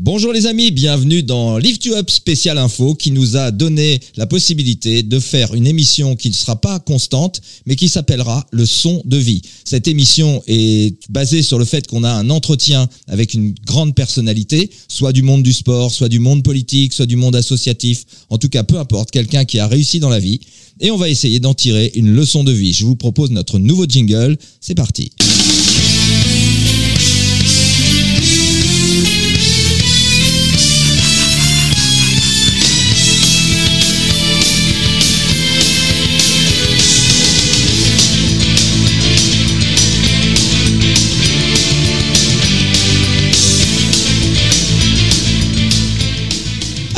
Bonjour les amis, bienvenue dans Lift You Up Spécial Info qui nous a donné la possibilité de faire une émission qui ne sera pas constante mais qui s'appellera Le son de vie. Cette émission est basée sur le fait qu'on a un entretien avec une grande personnalité, soit du monde du sport, soit du monde politique, soit du monde associatif, en tout cas peu importe, quelqu'un qui a réussi dans la vie et on va essayer d'en tirer une leçon de vie. Je vous propose notre nouveau jingle, c'est parti.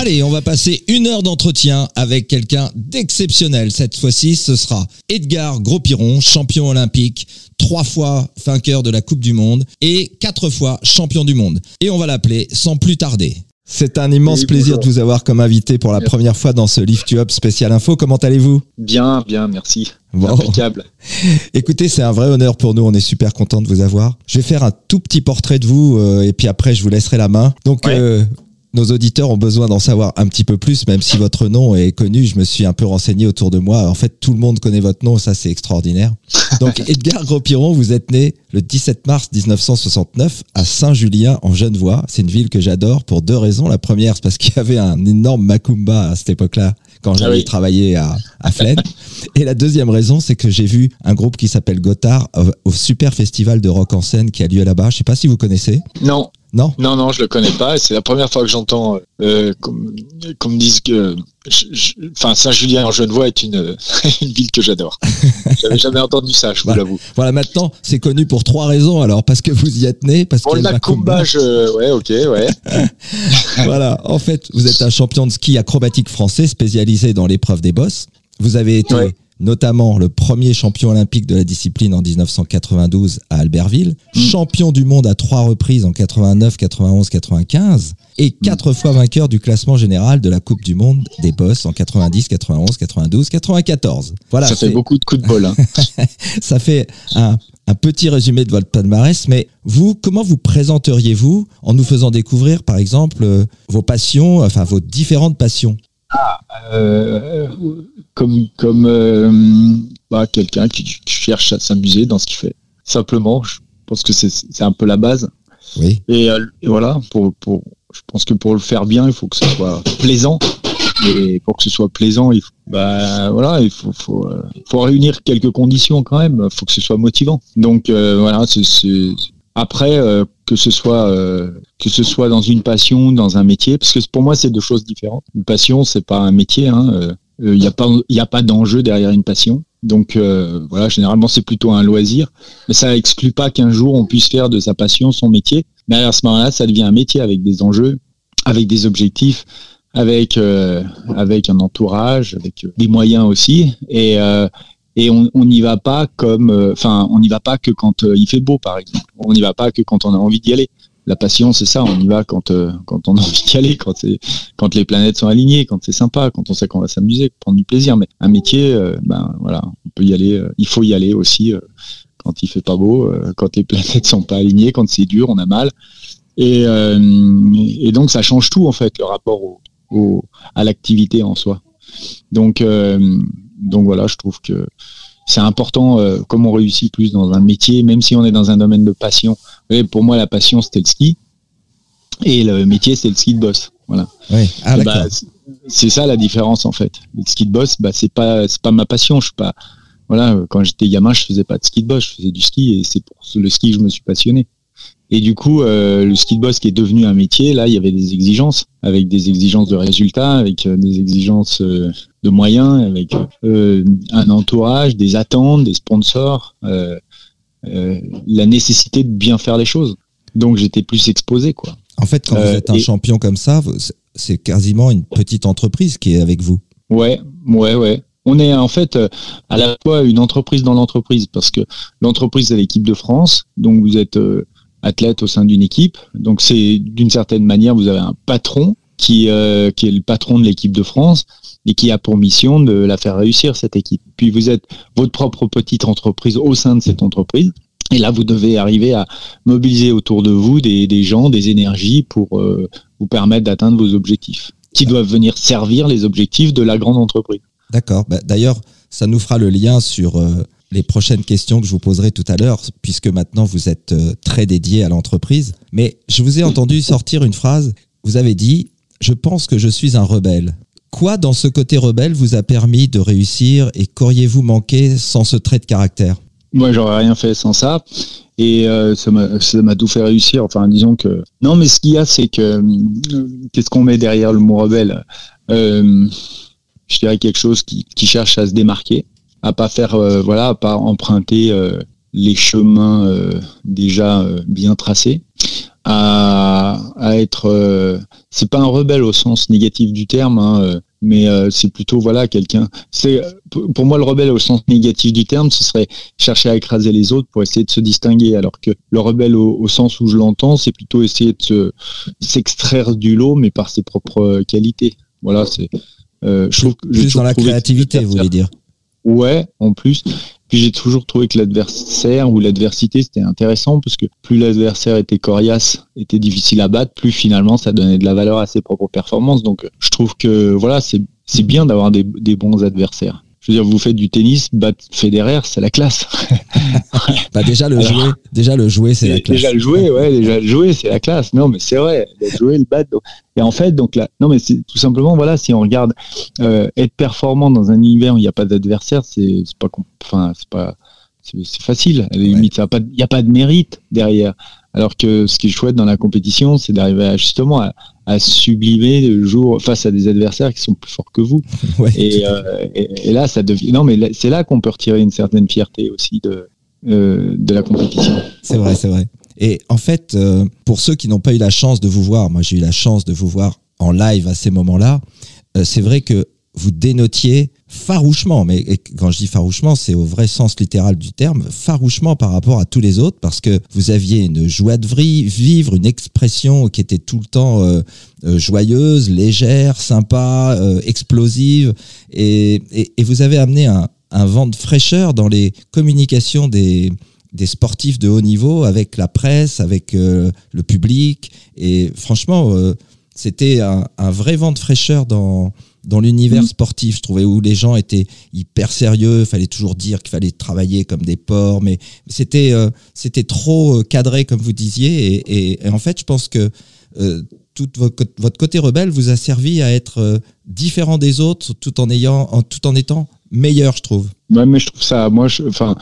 Allez, on va passer une heure d'entretien avec quelqu'un d'exceptionnel. Cette fois-ci, ce sera Edgar Gros-Piron, champion olympique, trois fois vainqueur de la Coupe du Monde et quatre fois champion du monde. Et on va l'appeler sans plus tarder. C'est un immense Oui, plaisir de vous avoir comme invité pour la première fois dans ce Lift You Up spécial info. Comment allez-vous? Bien, bien, merci. Bon. Impeccable. Écoutez, c'est un vrai honneur pour nous. On est super content de vous avoir. Je vais faire un tout petit portrait de vous euh, et puis après, je vous laisserai la main. Donc, Ouais. euh, nos auditeurs ont besoin d'en savoir un petit peu plus, même si votre nom est connu. Je me suis un peu renseigné autour de moi. En fait, tout le monde connaît votre nom. Ça, c'est extraordinaire. Donc, Edgar Gros-Piron, vous êtes né le 17 mars 1969 à Saint-Julien en Genevois. C'est une ville que j'adore pour deux raisons. La première, c'est parce qu'il y avait un énorme macumba à cette époque-là quand j'avais oui. travaillé à, à Flaine. Et la deuxième raison, c'est que j'ai vu un groupe qui s'appelle Gotthard au, au super festival de rock en scène qui a lieu là-bas. Je sais pas si vous connaissez. Non, Non? Non, non, je le connais pas. C'est la première fois que j'entends euh, qu'on qu'on me dise que, enfin, Saint-Julien en Genevois est une, une ville que j'adore. J'avais jamais entendu ça, je vous l'avoue. Voilà, maintenant, c'est connu pour trois raisons. Alors, parce que vous y êtes né, parce Pour qu'il le y a le macumba. Macumba, je, ouais, ok, ouais. voilà. En fait, vous êtes un champion de ski acrobatique français spécialisé dans l'épreuve des bosses. Vous avez été Ouais. Notamment le premier champion olympique de la discipline en 1992 à Albertville, Mm. champion du monde à trois reprises en 89, 91, 95 et quatre fois vainqueur du classement général de la Coupe du monde des bosses en 90, 91, 92, 94. Voilà. ça fait beaucoup de coups de bol. Hein. ça fait un, un petit résumé de votre palmarès, mais vous, comment vous présenteriez-vous en nous faisant découvrir, par exemple, euh, vos passions, enfin vos différentes passions? Euh, comme comme euh, bah, quelqu'un qui, qui cherche à s'amuser dans ce qu'il fait. Simplement, je pense que c'est un peu la base. Oui. Et, euh, et voilà, pour, pour, je pense que pour le faire bien, il faut que ce soit plaisant. Et pour que ce soit plaisant, il faut, bah, voilà, il faut, faut, euh, faut réunir quelques conditions quand même. Il faut que ce soit motivant. Donc voilà, c'est- après euh, que ce soit euh, que ce soit dans une passion, dans un métier, parce que pour moi c'est deux choses différentes. Une passion, c'est pas un métier. Il hein, euh, il n'y a pas il a pas d'enjeu derrière une passion. Donc euh, voilà, généralement c'est plutôt un loisir. Mais ça exclut pas qu'un jour on puisse faire de sa passion son métier. Mais à ce moment-là, ça devient un métier avec des enjeux, avec des objectifs, avec euh, avec un entourage, avec euh, des moyens aussi. Et euh, et on n'y va pas comme, euh, enfin, on n'y va pas que quand euh, il fait beau, par exemple. On n'y va pas que quand on a envie d'y aller. La passion, c'est ça. On y va quand euh, quand on a envie d'y aller, quand c'est quand les planètes sont alignées, quand c'est sympa, quand on sait qu'on va s'amuser, prendre du plaisir. Mais un métier, ben voilà, on peut y aller. il faut y aller aussi quand il fait pas beau, quand les planètes sont pas alignées, quand c'est dur, on a mal. Et, donc ça change tout en fait le rapport au, à l'activité en soi. Donc donc voilà, je trouve que c'est important euh, comme on réussit plus dans un métier, même si on est dans un domaine de passion. Vous voyez, pour moi, la passion c'était le ski et le métier c'est le ski de boss. Voilà. Oui. Ah, bah, c'est- ça la différence en fait. Le ski de boss, bah, c'est pas c'est pas ma passion. Je suis pas voilà. Quand j'étais gamin, je faisais pas de ski de boss, je faisais du ski et c'est pour le ski que je me suis passionné. Et du coup, euh, le ski de boss qui est devenu un métier, là, il y avait des exigences, avec des exigences de résultats, avec euh, des exigences euh, de moyens, avec un entourage, des attentes, des sponsors, la nécessité de bien faire les choses. Donc j'étais plus exposé, quoi. En fait, quand vous êtes un et- champion comme ça, c'est- quasiment une petite entreprise qui est avec vous. Ouais, ouais, ouais. On est en fait à la fois une entreprise dans l'entreprise parce que l'entreprise c'est l'équipe de France, donc vous êtes athlète au sein d'une équipe, donc c'est d'une certaine manière vous avez un patron qui euh, qui est le patron de l'équipe de France et qui a pour mission de la faire réussir cette équipe. Puis vous êtes votre propre petite entreprise au sein de cette entreprise. Et là, vous devez arriver à mobiliser autour de vous des, des gens, des énergies pour euh, vous permettre d'atteindre vos objectifs, qui doivent venir servir les objectifs de la grande entreprise. D'accord. Bah, D'ailleurs, ça nous fera le lien sur euh, les prochaines questions que je vous poserai tout à l'heure, puisque maintenant vous êtes euh, très dédié à l'entreprise. Mais je vous ai entendu sortir une phrase. Vous avez dit Je pense que je suis un rebelle. Quoi dans ce côté rebelle vous a permis de réussir et qu'auriez-vous manqué sans ce trait de caractère? Moi, j'aurais rien fait sans ça. Et euh, ça m'a tout fait réussir. Enfin, disons que. Non, mais ce qu'il y a, c'est que. euh, Qu'est-ce qu'on met derrière le mot rebelle? Je dirais quelque chose qui cherche à se démarquer, à pas faire. euh, voilà, à pas emprunter euh, les chemins euh, déjà euh, bien tracés. À, à être. euh, c'est pas un rebelle au sens négatif du terme, hein, euh, mais euh, c'est plutôt voilà quelqu'un. C'est pour moi le rebelle au sens négatif du terme, ce serait chercher à écraser les autres pour essayer de se distinguer. Alors que le rebelle au, au sens où je l'entends, c'est plutôt essayer de se- s'extraire du lot, mais par ses propres qualités. Voilà, c'est. euh, je trouve que Plus toujours dans la créativité, vous voulez dire Ouais, en plus. Puis j'ai toujours trouvé que l'adversaire ou l'adversité c'était intéressant parce que plus l'adversaire était coriace, était difficile à battre, plus finalement ça donnait de la valeur à ses propres performances. Donc je trouve que voilà, c'est bien d'avoir des, des bons adversaires. Je veux dire, vous faites du tennis, battre Federer, c'est la classe. bah déjà le Alors- jouer, déjà le jouer, c'est la classe. Déjà le jouer, ouais, déjà le jouer, c'est la classe. Non, mais c'est vrai, le jouer, le battre. donc- Et en fait, donc là, non, mais c'est tout simplement, voilà, si on regarde euh, être performant dans un univers où il n'y a pas d'adversaire, c'est pas, enfin, c'est pas, c'est facile. À la limite, il n'y a pas de mérite derrière. Alors que ce qui est chouette dans la compétition, c'est d'arriver à, justement à, à sublimer le jour face à des adversaires qui sont plus forts que vous. Ouais. Et, euh, et, et là, ça devient. Non, mais c'est là qu'on peut retirer une certaine fierté aussi de, euh, de la compétition. C'est vrai, c'est vrai. Et en fait, euh, pour ceux qui n'ont pas eu la chance de vous voir, moi j'ai eu la chance de vous voir en live à ces moments-là, c'est vrai que vous dénotiez farouchement, mais quand je dis farouchement, c'est au vrai sens littéral du terme, farouchement par rapport à tous les autres, parce que vous aviez une joie de vivre, une expression qui était tout le temps euh, euh, joyeuse, légère, sympa, euh, explosive, et, vous avez amené un, vent de fraîcheur dans les communications des, sportifs de haut niveau avec la presse, avec le public. Et franchement, c'était un vrai vent de fraîcheur dans, dans l'univers Mm. sportif, je trouvais, où les gens étaient hyper sérieux. Il fallait toujours dire qu'il fallait travailler comme des porcs, mais c'était euh, c'était trop euh, cadré, comme vous disiez. Et, et- et en fait, je pense que euh, tout votre, côté rebelle vous a servi à être euh, différent des autres, tout en ayant, en, tout en étant meilleur, je trouve. Ouais, mais je trouve ça, moi, je, enfin,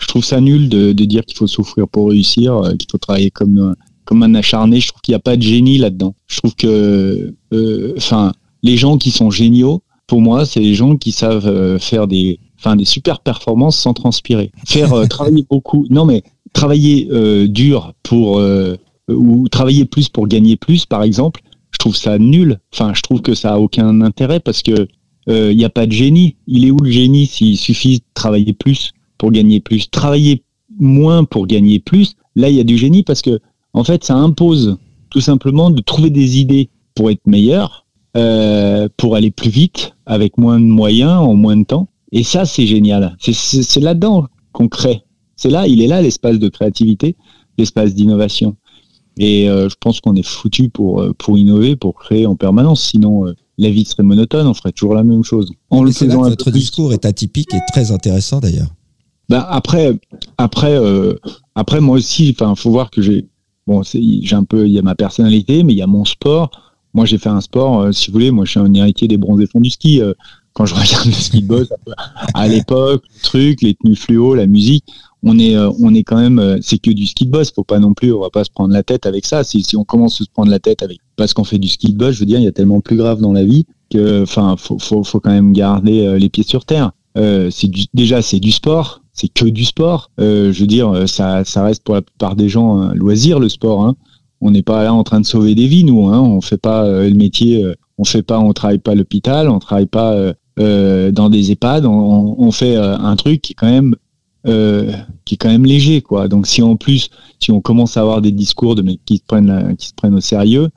je trouve ça nul de, de dire qu'il faut souffrir pour réussir, qu'il faut travailler comme, comme un acharné. Je trouve qu'il n'y a pas de génie là-dedans. Je trouve que, enfin, les gens qui sont géniaux, pour moi, c'est les gens qui savent euh, faire des, enfin, des super performances sans transpirer. Faire euh, travailler beaucoup. Non, mais travailler euh, dur pour euh, ou travailler plus pour gagner plus, par exemple. Je trouve ça nul. Enfin, je trouve que ça a aucun intérêt parce que il n'y a pas de génie. Il est où le génie s'il suffit de travailler plus pour gagner plus? Travailler moins pour gagner plus, là, il y a du génie parce que, en fait, ça impose tout simplement de trouver des idées pour être meilleur, euh, pour aller plus vite, avec moins de moyens, en moins de temps. Et ça, c'est génial. C'est- là-dedans qu'on crée. C'est là, il est là l'espace de créativité, l'espace d'innovation. Et euh, je pense qu'on est foutu pour, euh, pour innover, pour créer en permanence. Sinon, euh, la vie serait monotone, on ferait toujours la même chose. En le là faisant un votre plus. discours est atypique et très intéressant d'ailleurs. Ben, après, après, euh, après, moi aussi, enfin, faut voir que j'ai, bon, j'ai un peu, il y a ma personnalité, mais il y a mon sport. Moi, j'ai fait un sport, euh, si vous voulez, moi, je suis un héritier des bronzés fonds du ski. euh, quand je regarde le ski de boss, à l'époque, le truc, les tenues fluo, la musique, on est, euh, on est quand même, c'est que du ski de boss. Faut pas non plus, on va pas se prendre la tête avec ça. Si, on commence à se prendre la tête avec, parce qu'on fait du ski de boss, je veux dire, il y a tellement plus grave dans la vie que, enfin, faut, faut, faut quand même garder les pieds sur terre. C'est déjà, c'est du sport. C'est que du sport. Je veux dire, ça, ça reste pour la plupart des gens un loisir, le sport. Hein. On n'est pas là en train de sauver des vies, nous. Hein. On fait pas euh, le métier. euh, on fait pas. On travaille pas à l'hôpital. On travaille pas euh, euh, dans des EHPAD. On, on fait euh, un truc qui est quand même euh, qui est quand même léger, quoi. Donc si en plus, si on commence à avoir des discours de mecs qui se prennent la- qui se prennent au sérieux,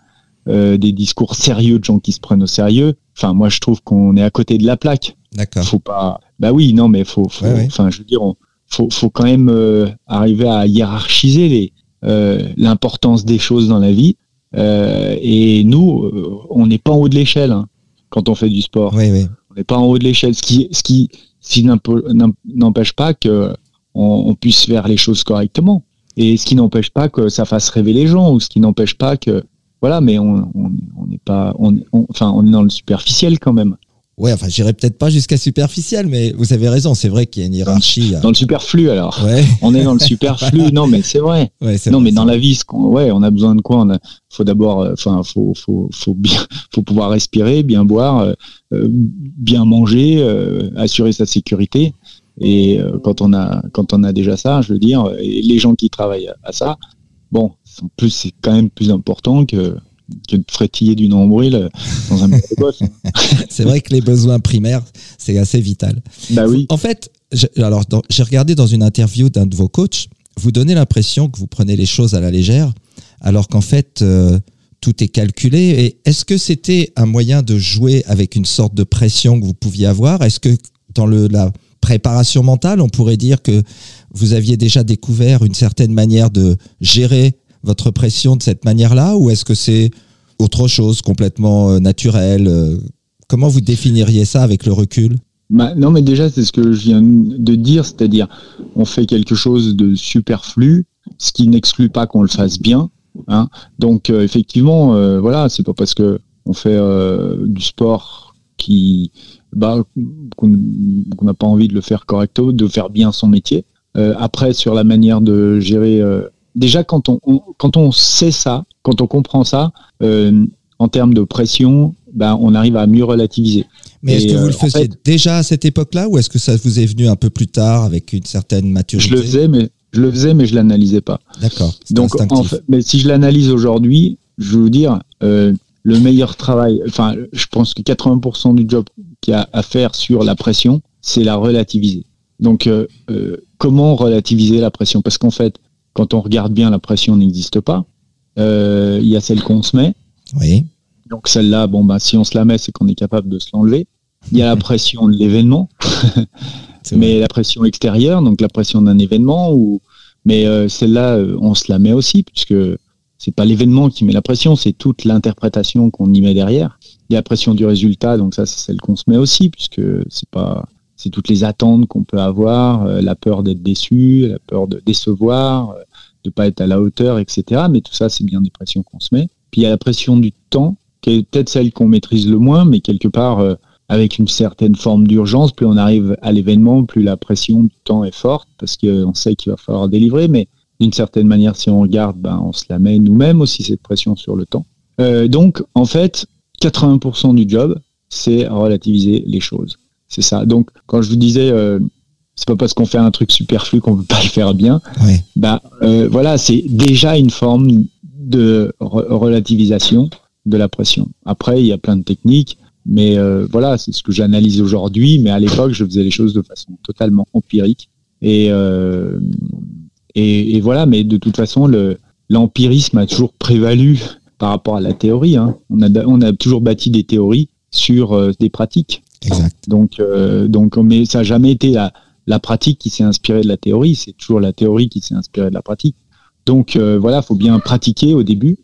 euh, des discours sérieux de gens qui se prennent au sérieux. Enfin, moi, je trouve qu'on est à côté de la plaque D'accord. faut pas bah oui non mais faut faut Ouais, ouais. enfin je veux dire on- faut faut quand même euh, arriver à hiérarchiser les l'importance des choses dans la vie et nous, on n'est pas en haut de l'échelle hein, quand on fait du sport. Oui, oui. On n'est pas en haut de l'échelle, ce qui, ce qui, n'empêche pas que on, puisse faire les choses correctement. Et ce qui n'empêche pas que ça fasse rêver les gens, ou ce qui n'empêche pas que voilà, mais on n'est pas, on, enfin, on est dans le superficiel quand même. Ouais, enfin, j'irai peut-être pas jusqu'à superficiel, mais vous avez raison, c'est vrai qu'il y a une hiérarchie. Dans le superflu, alors. Ouais. On est dans le superflu. non, mais c'est vrai. Ouais, non, mais dans la vie, ouais, on a besoin de quoi? On faut d'abord, euh, enfin, faut, faut, faut bien, faut pouvoir respirer, bien boire, euh, euh, bien manger, assurer sa sécurité. Et quand on a, quand on a déjà ça, je veux dire, les gens qui travaillent à, ça, bon, en plus, c'est quand même plus important que que de frétiller du nombril dans un boss. c'est vrai que les besoins primaires, c'est assez vital. Bah oui. En fait, alors j'ai regardé dans une interview d'un de vos coachs, vous donnez l'impression que vous prenez les choses à la légère, alors qu'en fait, euh, tout est calculé. Et est-ce que c'était un moyen de jouer avec une sorte de pression que vous pouviez avoir? Est-ce que dans le, la préparation mentale, on pourrait dire que vous aviez déjà découvert une certaine manière de gérer votre pression de cette manière-là ou est-ce que c'est autre chose complètement euh, naturel euh, Comment vous définiriez ça avec le recul? Bah, non, mais déjà, c'est ce que je viens de dire, c'est-à-dire, on fait quelque chose de superflu, ce qui n'exclut pas qu'on le fasse bien. Hein. Donc, euh, effectivement, voilà, c'est pas parce que on fait du sport qui, bah, qu'on n'a pas envie de le faire correctement, de faire bien son métier. après, sur la manière de gérer déjà quand on, quand on sait ça, quand on comprend ça, euh, en termes de pression, ben, on arrive à mieux relativiser. Mais est-ce que vous le euh, faisiez déjà à cette époque-là ou est-ce que ça vous est venu un peu plus tard avec une certaine maturité Je le faisais, mais je le faisais, mais je l'analysais pas. D'accord. Donc, en fait, mais si je l'analyse aujourd'hui, je vais vous dire, euh, le meilleur travail, enfin, je pense que 80% du job qu'il y a à faire sur la pression, c'est la relativiser. Donc, comment relativiser la pression? Parce qu'en fait, quand on regarde bien, la pression n'existe pas. Euh, il y a celle qu'on se met. Oui. Donc celle-là, bon bah si on se la met, c'est qu'on est capable de se l'enlever. Il y a la pression de l'événement, mais la pression extérieure, donc la pression d'un événement. Ou mais euh, celle-là, euh, on se la met aussi puisque c'est pas l'événement qui met la pression, c'est toute l'interprétation qu'on y met derrière. Il y a la pression du résultat, donc ça c'est celle qu'on se met aussi puisque c'est pas c'est toutes les attentes qu'on peut avoir, euh, la peur d'être déçu, la peur de décevoir, euh, de pas être à la hauteur, etc. Mais tout ça, c'est bien des pressions qu'on se met. Puis il y a la pression du temps, qui est peut-être celle qu'on maîtrise le moins, mais quelque part, euh, avec une certaine forme d'urgence, plus on arrive à l'événement, plus la pression du temps est forte, parce qu'on sait qu'il va falloir délivrer. Mais d'une certaine manière, si on regarde, ben, on se la met nous-mêmes aussi, cette pression sur le temps. donc, en fait, 80% du job, c'est relativiser les choses. C'est ça. Donc, quand je vous disais, euh, c'est pas parce qu'on fait un truc superflu qu'on peut pas le faire bien. Bah, euh, voilà, c'est déjà une forme de relativisation de la pression. Après, il y a plein de techniques, mais euh, voilà, c'est ce que j'analyse aujourd'hui. Mais à l'époque, je faisais les choses de façon totalement empirique. Et, et, voilà, mais de toute façon, le, l'empirisme a toujours prévalu par rapport à la théorie. Hein. On, a, on a toujours bâti des théories sur des pratiques. Donc, euh, donc, mais ça n'a jamais été la, la pratique qui s'est inspirée de la théorie, c'est toujours la théorie qui s'est inspirée de la pratique. Donc euh, voilà, faut bien pratiquer au début,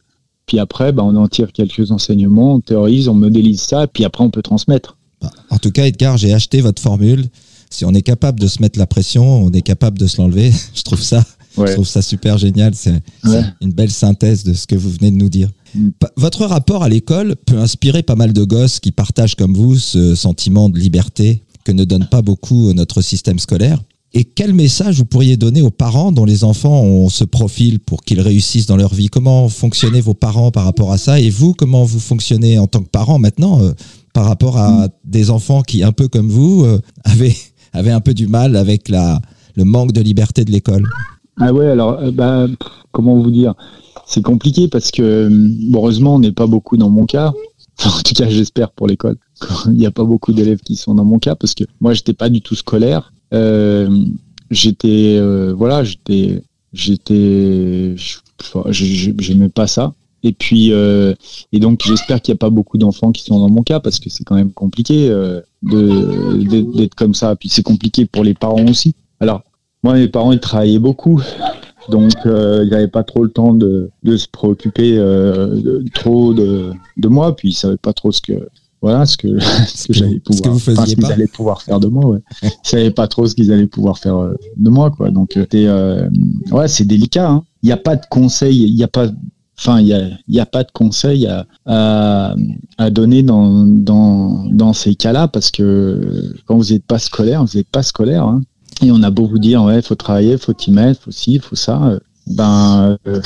puis après, bah, on en tire quelques enseignements, on théorise, on modélise ça, puis après on peut transmettre. Bah, en tout cas, Edgar, j'ai acheté votre formule. Si on est capable de se mettre la pression, on est capable de se l'enlever. Je trouve ça, je trouve ça super génial. C'est une belle synthèse de ce que vous venez de nous dire. Votre rapport à l'école peut inspirer pas mal de gosses qui partagent comme vous ce sentiment de liberté que ne donne pas beaucoup notre système scolaire. Et quel message vous pourriez donner aux parents dont les enfants ont ce profil pour qu'ils réussissent dans leur vie? Comment fonctionnez vos parents par rapport à ça? Et vous, comment vous fonctionnez en tant que parent maintenant euh, par rapport à des enfants qui, un peu comme vous, euh, avaient, un peu du mal avec le manque de liberté de l'école? Ah ouais, alors, euh, bah, comment vous dire? C'est compliqué parce que heureusement on n'est pas beaucoup dans mon cas. en tout cas, j'espère pour l'école. Il n'y a pas beaucoup d'élèves qui sont dans mon cas parce que moi, j'étais pas du tout scolaire. Euh, j'étais, euh, voilà, j'étais, j'étais, j'aimais pas ça. Et puis, euh, et donc, j'espère qu'il n'y a pas beaucoup d'enfants qui sont dans mon cas parce que c'est quand même compliqué d'être comme ça. Puis c'est compliqué pour les parents aussi. Alors, moi, mes parents, ils travaillaient beaucoup. Donc, il n'avait pas trop le temps de, de se préoccuper trop de, de moi. Puis, il savait pas trop ce que voilà ce que ce que j'allais pouvoir ce que qu'ils allaient pouvoir faire de moi ouais ne savaient pas trop ce qu'ils allaient pouvoir faire de moi quoi donc c'était ouais c'est délicat hein. il n'y a pas de conseil il n'y a pas Enfin, il n'y a, y a, pas de conseil à, à, donner dans, dans, dans ces cas-là parce que quand vous n'êtes pas scolaire, vous n'êtes pas scolaire. Hein. Et on a beau vous dire, ouais, faut travailler, faut t'y mettre, faut ci, faut ça. Euh, ben, euh,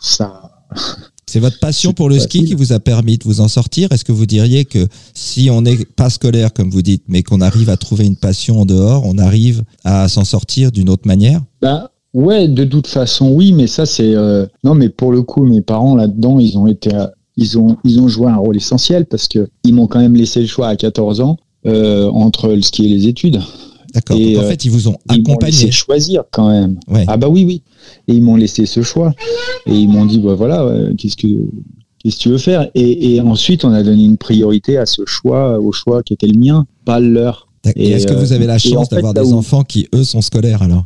ça. C'est votre passion pour le ski qui vous a permis de vous en sortir. Est-ce que vous diriez que si on n'est pas scolaire, comme vous dites, mais qu'on arrive à trouver une passion en dehors, on arrive à s'en sortir d'une autre manière? Ben, Ouais, de toute façon, oui, mais ça, c'est. Euh, non, mais pour le coup, mes parents là-dedans, ils ont été. Ils ont, ils ont joué un rôle essentiel parce que ils m'ont quand même laissé le choix à 14 ans euh, entre le ski et les études. D'accord. en euh, fait, ils vous ont accompagné. Ils m'ont choisir quand même. Ah bah oui, oui. Et ils m'ont laissé ce choix. Et ils m'ont dit, bah voilà, qu'est-ce que qu'est-ce que tu veux faire? Et, et, ensuite, on a donné une priorité à ce choix, au choix qui était le mien, pas le leur. Et est-ce que vous avez la chance d'avoir des enfants qui, eux, sont scolaires alors?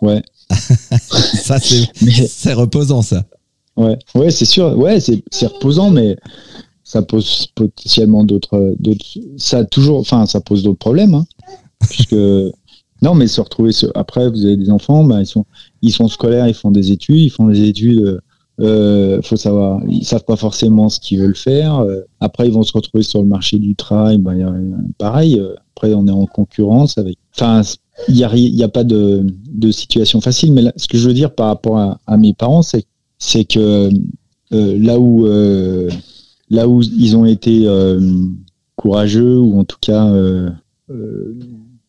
Ouais. ça, c'est reposant, ça. Ouais, ouais c'est sûr. Ouais, c'est reposant, mais ça pose potentiellement d'autres. Ça toujours. Enfin, ça pose d'autres problèmes. Hein, puisque. Non, mais se retrouver. Après, vous avez des enfants, bah, ils, sont, ils sont scolaires, ils font des études, ils font des études. Euh, faut savoir, ils savent pas forcément ce qu'ils veulent faire. Euh, après, ils vont se retrouver sur le marché du travail. Bah, pareil. Euh, après, on est en concurrence avec. Enfin, il n'y a, y a pas de, de, situation facile. Mais ce que je veux dire par rapport à, mes parents, c'est c'est que euh, là où euh, là où ils ont été euh, courageux ou en tout cas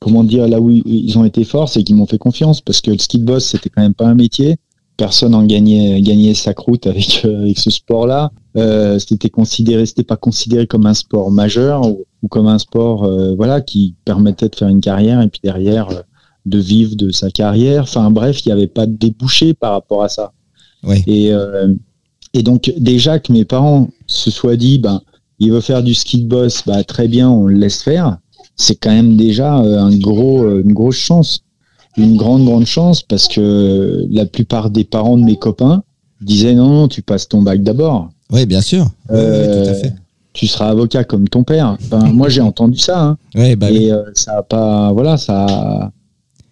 comment dire là où ils ont été forts, c'est qu'ils m'ont fait confiance parce que le ski de boss c'était quand même pas un métier. Personne n'en gagnait, gagnait sa croûte avec, avec ce sport-là. c'était considéré, c'était pas considéré comme un sport majeur ou comme un sport euh, voilà qui permettait de faire une carrière et puis derrière euh, de vivre de sa carrière. Enfin bref, il n'y avait pas de débouché par rapport à ça. Et, euh, et donc déjà que mes parents se soient dit, ben, il veut faire du ski de boss, bah, très bien, on le laisse faire. C'est quand même déjà un gros, une grosse chance, une grande grande chance parce que la plupart des parents de mes copains disaient non, non tu passes ton bac d'abord. Oui, bien sûr. tout à fait tu seras avocat comme ton père. moi, j'ai entendu ça. Hein. Bah et euh, ça a pas, voilà, ça.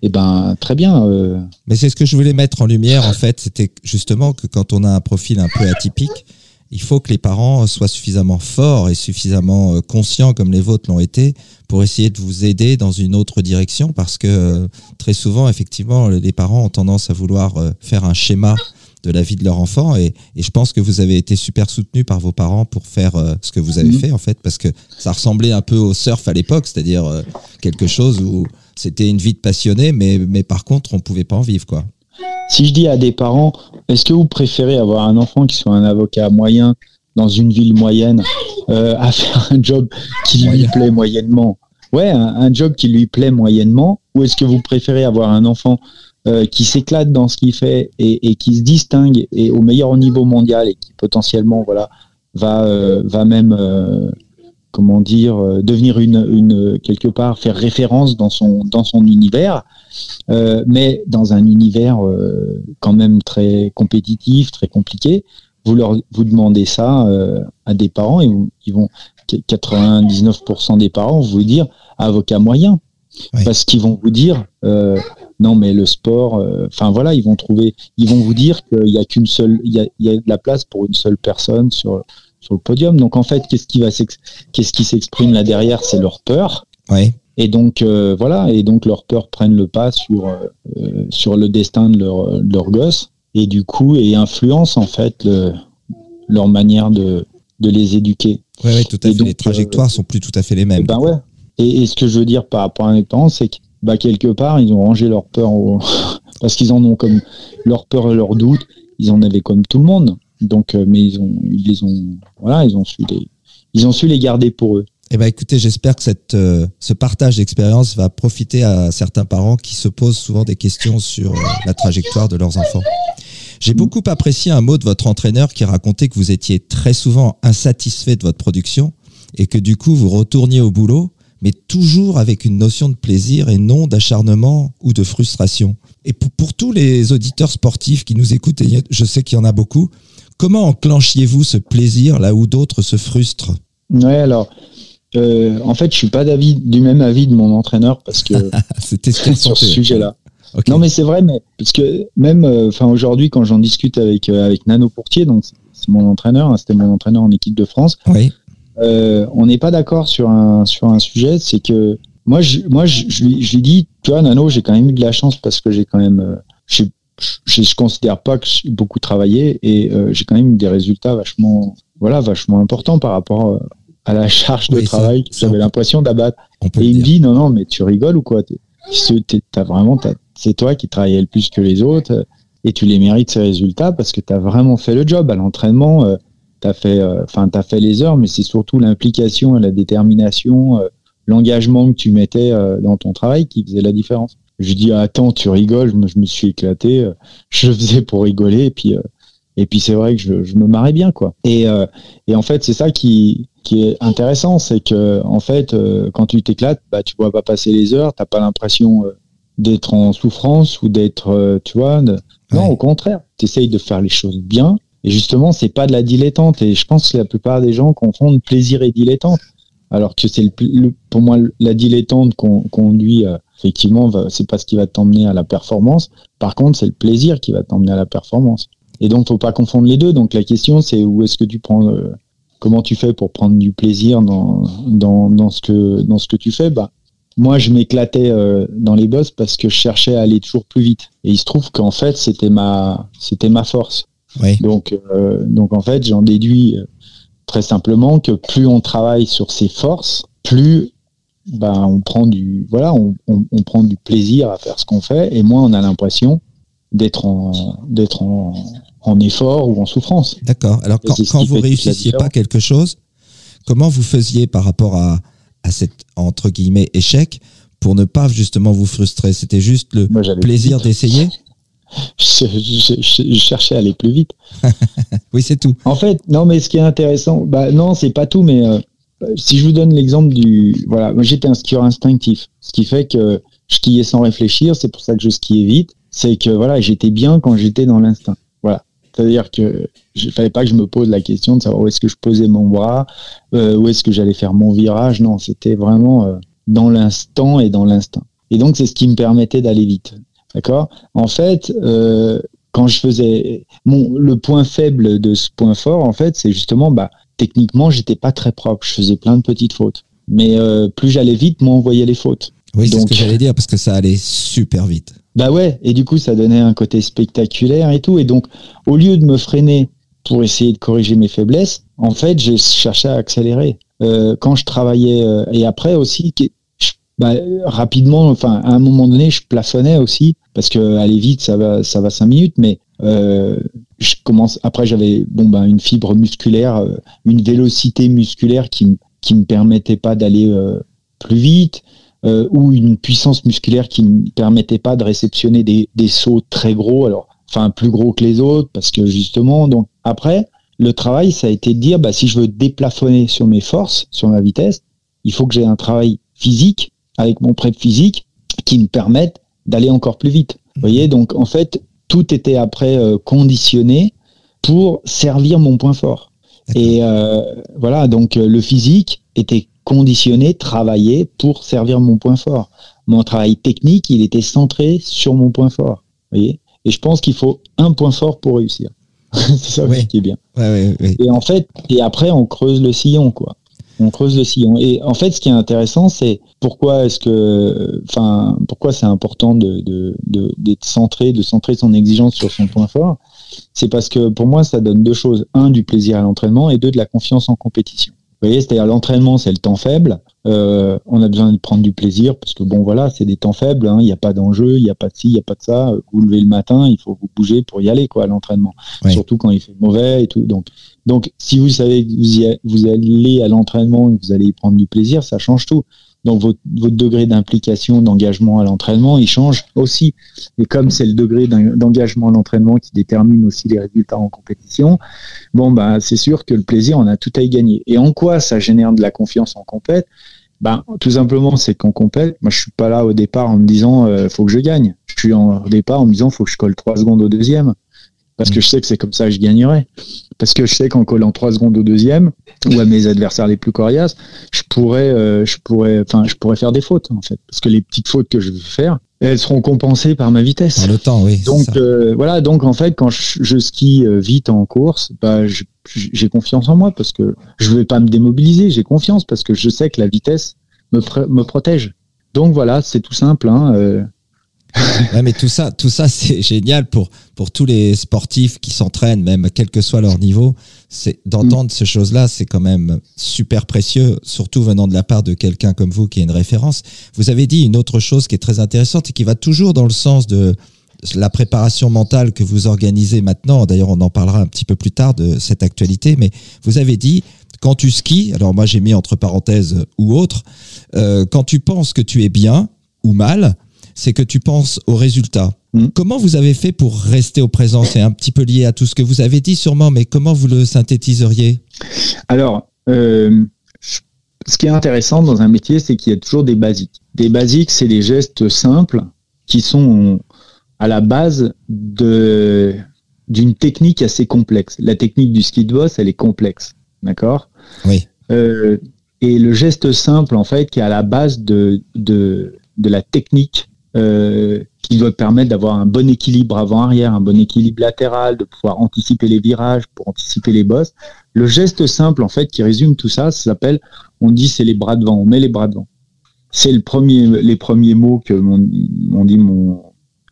Et eh ben, très bien. Euh. Mais c'est ce que je voulais mettre en lumière, en fait. C'était justement que quand on a un profil un peu atypique, il faut que les parents soient suffisamment forts et suffisamment euh, conscients, comme les vôtres l'ont été, pour essayer de vous aider dans une autre direction. Parce que très souvent, effectivement, les parents ont tendance à vouloir faire un schéma de la vie de leur enfant. Et, je pense que vous avez été super soutenu par vos parents pour faire euh, ce que vous avez mhm. fait, en fait, parce que ça ressemblait un peu au surf à l'époque, c'est-à-dire euh, quelque chose où c'était une vie de passionné, mais, mais par contre, on ne pouvait pas en vivre, quoi. Si je dis à des parents, est-ce que vous préférez avoir un enfant qui soit un avocat moyen dans une ville moyenne euh, à faire un job qui lui plaît moyennement? Ouais, un, job qui lui plaît moyennement, ou est-ce que vous préférez avoir un enfant euh, qui s'éclate dans ce qu'il fait et, qui se distingue et au meilleur niveau mondial et qui potentiellement voilà va euh, va même euh, comment dire devenir une, une quelque part faire référence dans son dans son univers. Mais dans un univers quand même très compétitif très compliqué vous leur vous demandez ça à des parents et ils vont 99% des parents vont vous dire avocat moyen. Parce qu'ils vont vous dire euh, non mais le sport, euh, enfin voilà, ils vont trouver, ils vont vous dire qu'il y a qu'une seule, il y a, il y a de la place pour une seule personne sur sur le podium. Donc en fait, qu'est-ce qui va qu'est-ce qui s'exprime là derrière, c'est leur peur. Oui. Et donc euh, voilà, et donc leur peur prennent le pas sur sur le destin de leur de leur gosse et du coup et influence en fait le, leur manière de de les éduquer. Oui, oui, tout à fait. les trajectoires sont plus tout à fait les mêmes. Ben ouais, et, ce que je veux dire par rapport à mes parents, c'est que bah, quelque part, ils ont rangé leur peur parce qu'ils en ont comme leur peur et leur doute, ils en avaient comme tout le monde. Donc, euh, mais ils ont, ils les ont, voilà, ils ont su les, ils ont su les garder pour eux. Eh ben, écoutez, j'espère que cette, euh, ce partage d'expérience va profiter à certains parents qui se posent souvent des questions sur euh, la trajectoire de leurs enfants. J'ai beaucoup apprécié un mot de votre entraîneur qui racontait que vous étiez très souvent insatisfait de votre production et que du coup vous retourniez au boulot mais toujours avec une notion de plaisir et non d'acharnement ou de frustration. Et pour, pour, tous les auditeurs sportifs qui nous écoutent, et je sais qu'il y en a beaucoup, comment enclenchiez-vous ce plaisir là où d'autres se frustrent Ouais, alors, euh, en fait, je suis pas d'avis du même avis de mon entraîneur parce que c'était sur ce sujet-là. Non, mais c'est vrai, mais parce que même, euh, aujourd'hui, quand j'en discute avec euh, avec Nano Pourtier, donc c'est mon entraîneur, hein, c'était mon entraîneur en équipe de France. Oui. On n'est pas d'accord sur un sur un sujet, c'est que moi, je, moi, je, je, lui, je lui dis, tu vois, Nano, j'ai quand même eu de la chance parce que j'ai quand même, je, je considère pas que j'ai beaucoup travaillé et j'ai quand même des résultats vachement, voilà, vachement importants par rapport à la charge de travail que j'avais l'impression d'abattre. Et il me dit non non mais tu rigoles ou quoi? T'as vraiment c'est toi qui travaillais le plus que les autres et tu les mérites ces résultats parce que tu as vraiment fait le job à l'entraînement. Euh, tu as fait euh, enfin as fait les heures mais c'est surtout l'implication et la détermination, euh, l'engagement que tu mettais dans ton travail qui faisait la différence. Je dis attends tu rigoles, je me, suis éclaté, je faisais pour rigoler et puis et puis c'est vrai que je, je, me marrais bien quoi. Et, et en fait c'est ça qui qui est intéressant, c'est que en fait, euh, quand tu t'éclates, bah, tu vois pas passer les heures, t'as pas l'impression euh, d'être en souffrance ou d'être, euh, tu vois, non, au contraire, tu essayes de faire les choses bien. Et justement, c'est pas de la dilettante. Et je pense que la plupart des gens confondent plaisir et dilettante. Alors que c'est le, pour moi la dilettante qu'on conduit effectivement, c'est pas ce qui va t'emmener à la performance. Par contre, c'est le plaisir qui va t'emmener à la performance. Et donc, faut pas confondre les deux. Donc, la question, c'est où est-ce que tu prends comment tu fais pour prendre du plaisir dans, dans, ce, que, dans ce que tu fais? Bah, Moi, je m'éclatais euh, dans les boss parce que je cherchais à aller toujours plus vite. Et il se trouve qu'en fait, c'était ma, c'était ma force. Donc, euh, donc, en fait, j'en déduis euh, très simplement que plus on travaille sur ses forces, plus bah, on, prend du, voilà, on, on prend du plaisir à faire ce qu'on fait et moins on a l'impression d'être en, d'être en, en effort ou en souffrance. D'accord. Alors quand, quand vous réussissiez pas quelque chose, comment vous faisiez par rapport à, à cet entre guillemets échec pour ne pas justement vous frustrer? C'était juste le plaisir d'essayer? Je, je, cherchais à aller plus vite. oui, c'est tout. En fait, non, mais ce qui est intéressant, bah non, c'est pas tout, mais euh, si je vous donne l'exemple du, voilà, moi j'étais un skieur instinctif, ce qui fait que je skiais sans réfléchir, c'est pour ça que je skiais vite, c'est que voilà, j'étais bien quand j'étais dans l'instinct. C'est-à-dire que je fallait pas que je me pose la question de savoir où est-ce que je posais mon bras, euh, où est-ce que j'allais faire mon virage. Non, c'était vraiment euh, dans l'instant et dans l'instinct. Et donc, c'est ce qui me permettait d'aller vite. D'accord? En fait, euh, quand je faisais mon le point faible de ce point fort, en fait, c'est justement, bah, techniquement, j'étais pas très propre. Je faisais plein de petites fautes. Mais plus j'allais vite, moins on voyait les fautes. Oui, c'est ce que j'allais dire parce que ça allait super vite. Bah ouais, et du coup, ça donnait un côté spectaculaire et tout. Et donc, au lieu de me freiner pour essayer de corriger mes faiblesses, en fait, j'ai cherché à accélérer. Euh, quand je travaillais, euh, et après aussi, bah, rapidement, enfin, à un moment donné, je plafonnais aussi, parce que aller vite, ça va, ça va cinq minutes, mais euh, je commence. Après, j'avais bon ben une fibre musculaire, euh, une vélocité musculaire qui qui me permettait pas d'aller euh, plus vite ou une puissance musculaire qui ne permettait pas de réceptionner des, des sauts très gros, alors enfin plus gros que les autres, parce que justement, donc après, le travail, ça a été de dire, bah, si je veux déplafonner sur mes forces, sur ma vitesse, il faut que j'ai un travail physique avec mon prep physique qui me permette d'aller encore plus vite. Vous voyez, donc en fait, tout était après euh, conditionné pour servir mon point fort. Et euh, voilà, donc le physique était conditionné, travaillé pour servir mon point fort. Mon travail technique, il était centré sur mon point fort. Voyez et je pense qu'il faut un point fort pour réussir. c'est ça qui est bien. et en fait, et après, on creuse le sillon, quoi. On creuse le sillon. Et en fait, ce qui est intéressant, c'est pourquoi est-ce que, enfin, pourquoi c'est important de, d'être centré, de centrer son exigence sur son point fort? C'est parce que pour moi, ça donne deux choses. Un, du plaisir à l'entraînement et deux, de la confiance en compétition. Vous voyez, c'est-à-dire l'entraînement, c'est le temps faible. Euh, on a besoin de prendre du plaisir parce que bon, voilà, c'est des temps faibles. Hein. Il n'y a pas d'enjeu, il n'y a pas de ci, il n'y a pas de ça. Vous levez le matin, il faut vous bouger pour y aller, quoi, à l'entraînement. Surtout quand il fait mauvais et tout. Donc, donc, si vous savez que vous, vous allez à l'entraînement et que vous allez y prendre du plaisir, ça change tout. Donc votre, degré d'implication, d'engagement à l'entraînement, il change aussi. Et comme c'est le degré d'engagement à l'entraînement qui détermine aussi les résultats en compétition, bon bah c'est sûr que le plaisir, on a tout à y gagner. Et en quoi ça génère de la confiance en compète? Ben, tout simplement, c'est qu'on compète. Moi, je suis pas là au départ en me disant euh, faut que je gagne. Je suis en, au départ en me disant faut que je colle 3 secondes au deuxième. Parce que je sais que c'est comme ça que je gagnerai. Parce que je sais qu'en collant 3 secondes au deuxième, ou à mes adversaires les plus coriaces, je pourrais, euh, je pourrais, enfin, je pourrais faire des fautes, en fait. Parce que les petites fautes que je vais faire, elles seront compensées par ma vitesse. Par le temps, oui. Donc euh, voilà, donc en fait, quand je, je skie euh, vite en course, bah, j'ai confiance en moi parce que je vais pas me démobiliser. J'ai confiance parce que je sais que la vitesse me, pr- me protège. Donc voilà, c'est tout simple. Hein, euh, Ouais, mais tout ça, tout ça, c'est génial pour pour tous les sportifs qui s'entraînent, même quel que soit leur niveau. C'est d'entendre ces choses-là, c'est quand même super précieux, surtout venant de la part de quelqu'un comme vous qui est une référence. Vous avez dit une autre chose qui est très intéressante et qui va toujours dans le sens de la préparation mentale que vous organisez maintenant. D'ailleurs, on en parlera un petit peu plus tard de cette actualité, mais vous avez dit quand tu skis, alors moi j'ai mis entre parenthèses ou autre, euh, quand tu penses que tu es bien ou mal, c'est que tu penses au résultat. Mm. Comment vous avez fait pour rester au présent? C'est un petit peu lié à tout ce que vous avez dit sûrement, mais comment vous le synthétiseriez? Alors, euh, ce qui est intéressant dans un métier, c'est qu'il y a toujours des basiques. Des basiques, c'est des gestes simples qui sont à la base de d'une technique assez complexe. La technique du ski de boss, elle est complexe, d'accord? Oui. Euh, et le geste simple, en fait, qui est à la base de de, de la technique euh, qui doit permettre d'avoir un bon équilibre avant-arrière, un bon équilibre latéral, de pouvoir anticiper les virages, pour anticiper les bosses. Le geste simple, en fait, qui résume tout ça, ça s'appelle, on dit, c'est les bras devant, on met les bras devant. C'est le premier, les premiers mots que m'ont dit mon,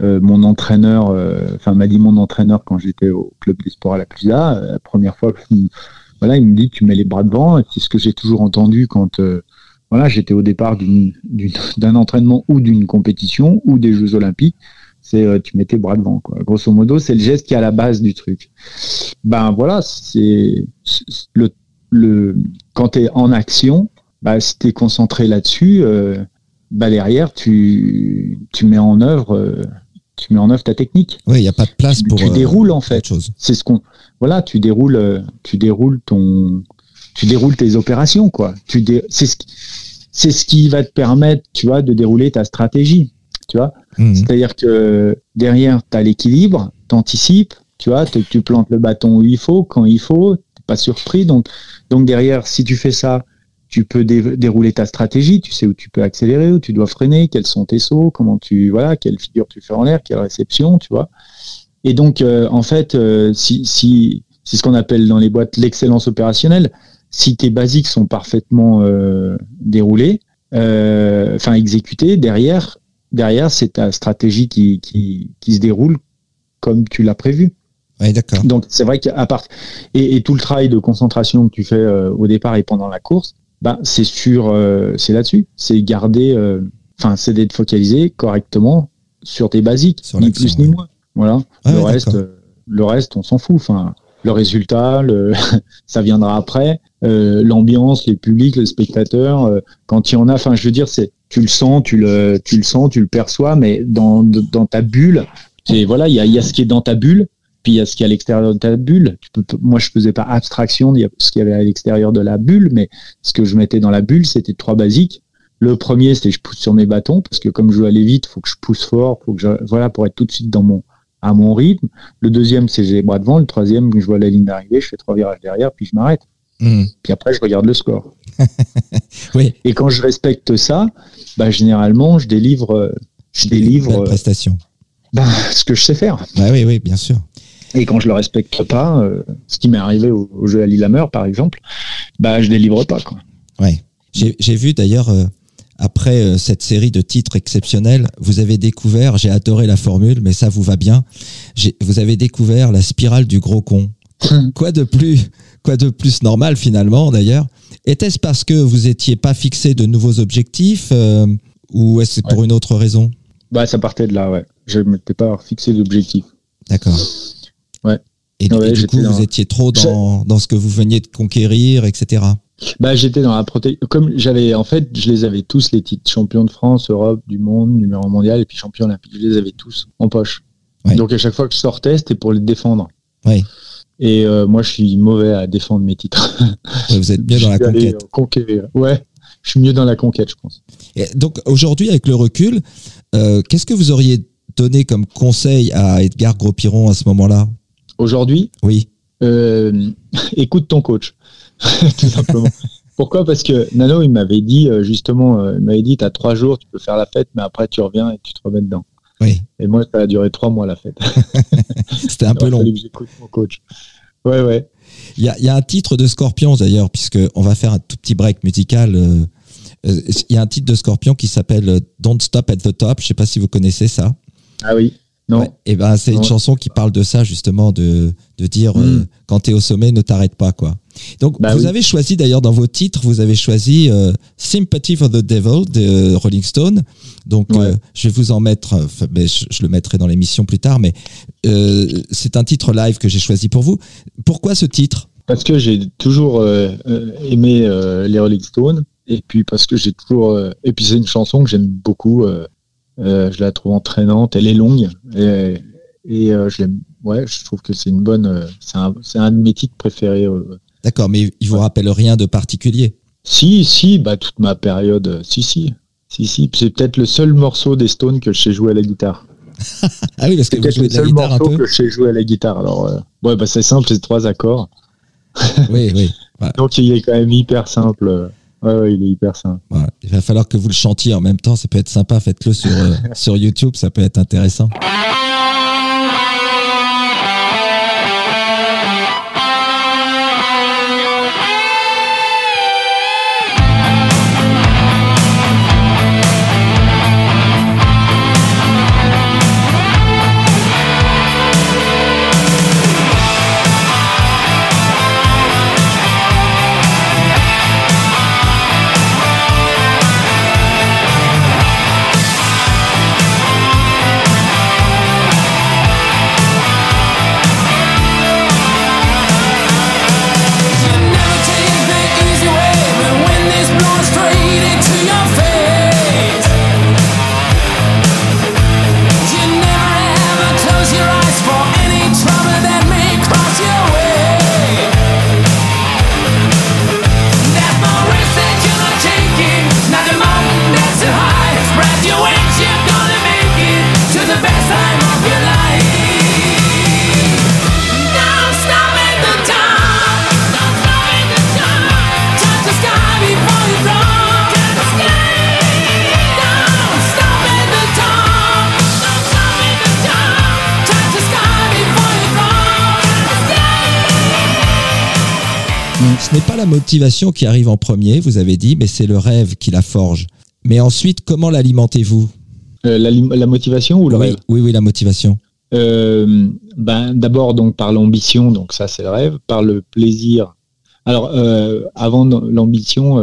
euh, mon entraîneur, euh, enfin m'a dit mon entraîneur quand j'étais au club des sports à la Clusa. euh, la première fois, voilà, il me dit tu mets les bras devant. C'est ce que j'ai toujours entendu quand, euh, voilà, j'étais au départ d'un entraînement ou d'une compétition ou des Jeux Olympiques. C'est euh, tu mets tes bras devant. Quoi. Grosso modo, c'est le geste qui est à la base du truc. Ben voilà, c'est le, le quand tu es en action, bah, si tu es concentré là-dessus, euh, bah, derrière, tu, tu mets en œuvre. euh, tu mets en œuvre ta technique. Oui, il n'y a pas de place Tu, pour. tu déroules en fait. C'est ce qu'on. Voilà, tu déroules, tu déroules ton, tu déroules tes opérations quoi. Tu dé- c'est ce qui, c'est ce qui va te permettre, tu vois, de dérouler ta stratégie. Tu vois. Mhm. C'est-à-dire que derrière, tu as l'équilibre, tu anticipes, tu vois, tu, tu plantes le bâton où il faut, quand il faut, t'es pas surpris. Donc, donc derrière, si tu fais ça, tu peux dé- dérouler ta stratégie, tu sais où tu peux accélérer, où tu dois freiner, quels sont tes sauts, comment tu, voilà, quelle figure tu fais en l'air, quelle réception, tu vois. Et donc, euh, en fait, euh, si, si, c'est ce qu'on appelle dans les boîtes l'excellence opérationnelle. Si tes basiques sont parfaitement euh, déroulés, euh, enfin exécutés, derrière, derrière, c'est ta stratégie qui, qui, qui se déroule comme tu l'as prévu. Oui, d'accord. Donc c'est vrai qu'à part et, et tout le travail de concentration que tu fais euh, au départ et pendant la course, bah c'est sur euh, c'est là-dessus, c'est garder, euh, enfin c'est d'être focalisé correctement sur tes basiques, Sur ni plus ni ouais. moins. Voilà. Ah le ouais, reste, le reste, on s'en fout. Enfin, le résultat, le, ça viendra après. Euh, L'ambiance, les publics, les spectateurs, euh, quand il y en a, enfin, je veux dire, c'est, tu le sens, tu le, tu le sens, tu le perçois, mais dans, dans ta bulle, c'est voilà, il y a, y a ce qui est dans ta bulle, puis il y a ce qui est à l'extérieur de ta bulle. Tu peux, moi, je faisais pas abstraction de ce qu'il y avait à l'extérieur de la bulle, mais ce que je mettais dans la bulle, c'était trois basiques. Le premier, c'était je pousse sur mes bâtons parce que comme je veux aller vite, faut que je pousse fort, faut que je, voilà, pour être tout de suite dans mon, à mon rythme. Le deuxième, c'est j'ai les bras devant. Le troisième, je vois la ligne d'arrivée, je fais trois virages derrière, puis je m'arrête. Mhm. Puis après, je regarde le score. Oui, Et quand je respecte ça, bah, généralement, je délivre, je délivre euh, prestation. bah, ce que je sais faire. Bah oui, oui, bien sûr. Et quand je le respecte pas, euh, ce qui m'est arrivé au, au jeu à Lillehammer, par exemple, bah, je délivre pas. Quoi. Ouais. J'ai vu d'ailleurs, euh, après euh, cette série de titres exceptionnels, vous avez découvert, j'ai adoré la formule, mais ça vous va bien, vous avez découvert la spirale du gros con. Quoi de plus, quoi de plus normal finalement d'ailleurs Était-ce parce que vous étiez pas fixé de nouveaux objectifs euh, ou est-ce pour une autre raison Bah, ça partait de là, ouais. Je m'étais pas fixé d'objectif. D'accord. Ouais. Et, Ouais, et du coup, dans- vous étiez trop dans, dans ce que vous veniez de conquérir, etc. Bah, j'étais dans la proté... Comme j'avais, en fait, je les avais tous, les titres champion de France, Europe, du monde, numéro mondial et puis champion olympique. Je les avais tous en poche. Ouais. Donc, à chaque fois que je sortais, c'était pour les défendre. Oui. Et euh, moi, je suis mauvais à défendre mes titres. Vous êtes bien dans la conquête. euh, conquérir. Ouais. je suis mieux dans la conquête, je pense. Et donc aujourd'hui, avec le recul, euh, qu'est-ce que vous auriez donné comme conseil à Edgar Gros-Piron à ce moment-là? Aujourd'hui? Oui. Euh, écoute ton coach, tout simplement. Pourquoi? Parce que Nano, il m'avait dit, justement, il m'avait dit, tu as trois jours, tu peux faire la fête, mais après tu reviens et tu te remets dedans. Oui. Et moi, ça a duré trois mois la fête. C'était un peu long. J'écoute mon coach. Ouais, ouais. Il y a, y a, un titre de Scorpion d'ailleurs, puisqu'on va faire un tout petit break musical. Euh, il y a un titre de Scorpion qui s'appelle Don't Stop at the Top. Je sais pas si vous connaissez ça. Ah oui. Non. Ouais, et ben c'est une chanson qui parle de ça justement, de, de dire mm. euh, quand tu es au sommet, ne t'arrête pas quoi. Donc bah vous oui. avez choisi d'ailleurs dans vos titres, vous avez choisi euh, Sympathy for the Devil de Rolling Stone. Donc ouais. euh, je vais vous en mettre, mais je, je, le mettrai dans l'émission plus tard, mais c'est un titre live que j'ai choisi pour vous. Pourquoi ce titre? Parce que j'ai toujours aimé les Rolling Stones et puis parce que j'ai toujours et puis c'est une chanson que j'aime beaucoup. Euh, je la trouve entraînante, elle est longue et, et euh, je l'aime. Ouais, je trouve que c'est une bonne. Euh, c'est un, un, de mes titres préférés. D'accord, mais il vous ouais. rappelle rien de particulier? Si, si, bah toute ma période, si, si, si, si. C'est peut-être le seul morceau des Stones que je sais jouer à la guitare. ah oui, parce que vous jouez de la guitare morceau un peu. que je sais jouer à la guitare. Alors, euh, ouais, bah c'est simple, c'est trois accords. oui, oui. Donc il est quand même hyper simple. Ouais, il est hyper simple. Ouais. Il va falloir que vous le chantiez en même temps. Ça peut être sympa. Faites-le sur, euh, sur YouTube. Ça peut être intéressant. N'est pas la motivation qui arrive en premier, vous avez dit, mais c'est le rêve qui la forge. Mais ensuite, comment l'alimentez-vous? Euh, la, la, motivation ou le oui, rêve? Oui, oui, la motivation. Euh, ben, D'abord, donc par l'ambition, donc ça c'est le rêve, par le plaisir. Alors, euh, avant l'ambition,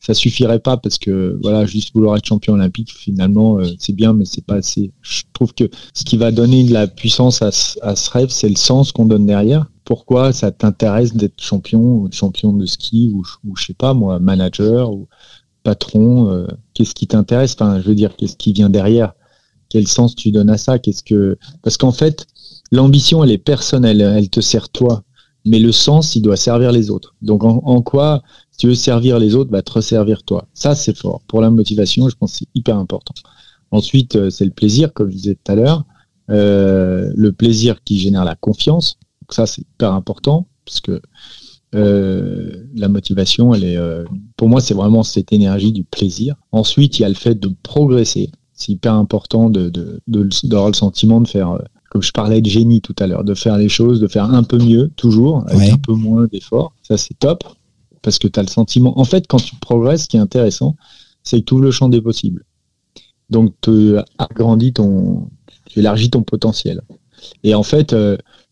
ça suffirait pas parce que voilà, juste vouloir être champion olympique, finalement, euh, c'est bien, mais c'est pas assez. Je trouve que ce qui va donner de la puissance à, à ce rêve, c'est le sens qu'on donne derrière pourquoi ça t'intéresse d'être champion ou champion de ski ou, ou je sais pas moi manager ou patron euh, qu'est-ce qui t'intéresse? Enfin je veux dire qu'est-ce qui vient derrière? Quel sens tu donnes à ça? Qu'est-ce que parce qu'en fait l'ambition elle est personnelle elle te sert toi mais le sens il doit servir les autres. Donc en, quoi si tu veux servir les autres bah te resservir toi. Ça c'est fort. Pour la motivation je pense que c'est hyper important. Ensuite euh, c'est le plaisir comme je disais tout à l'heure. Euh, le plaisir qui génère la confiance donc ça, c'est hyper important parce que euh, la motivation, elle est, euh, pour moi, c'est vraiment cette énergie du plaisir. Ensuite, il y a le fait de progresser. C'est hyper important de, de, de, d'avoir le sentiment de faire, euh, comme je parlais de génie tout à l'heure, de faire les choses, de faire un peu mieux, toujours, avec ouais. un peu moins d'efforts. Ça, c'est top parce que tu as le sentiment. En fait, quand tu progresses, ce qui est intéressant, c'est que tu ouvres le champ des possibles. Donc, tu agrandis ton, tu élargis ton potentiel. Et en fait,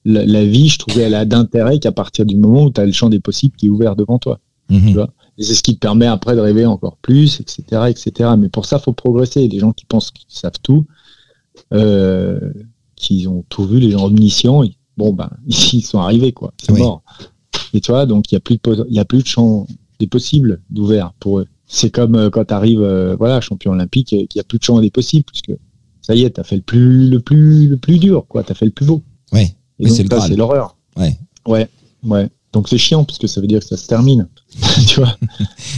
la, la, vie, je trouvais, elle a d'intérêt qu'à partir du moment où tu as le champ des possibles qui est ouvert devant toi. Mmh. Tu vois? Et c'est ce qui te permet après de rêver encore plus, etc., etc. Mais pour ça, faut progresser. Les gens qui pensent qu'ils savent tout, euh, qui ont tout vu, les gens omniscients, ils, bon ben, ils sont arrivés quoi. C'est oui. mort. Et tu vois, donc il y a plus de, il y a plus de champ des possibles d'ouvert pour eux. C'est comme euh, quand tu arrives, euh, voilà, champion olympique, qu'il y a plus de champ des possibles puisque ça y est, tu as fait le plus, le plus, le plus dur, quoi. Tu as fait le plus beau. Ouais. Et oui, c'est l'horreur. Ouais. Ouais. Ouais. Donc c'est chiant parce que ça veut dire que ça se termine. tu vois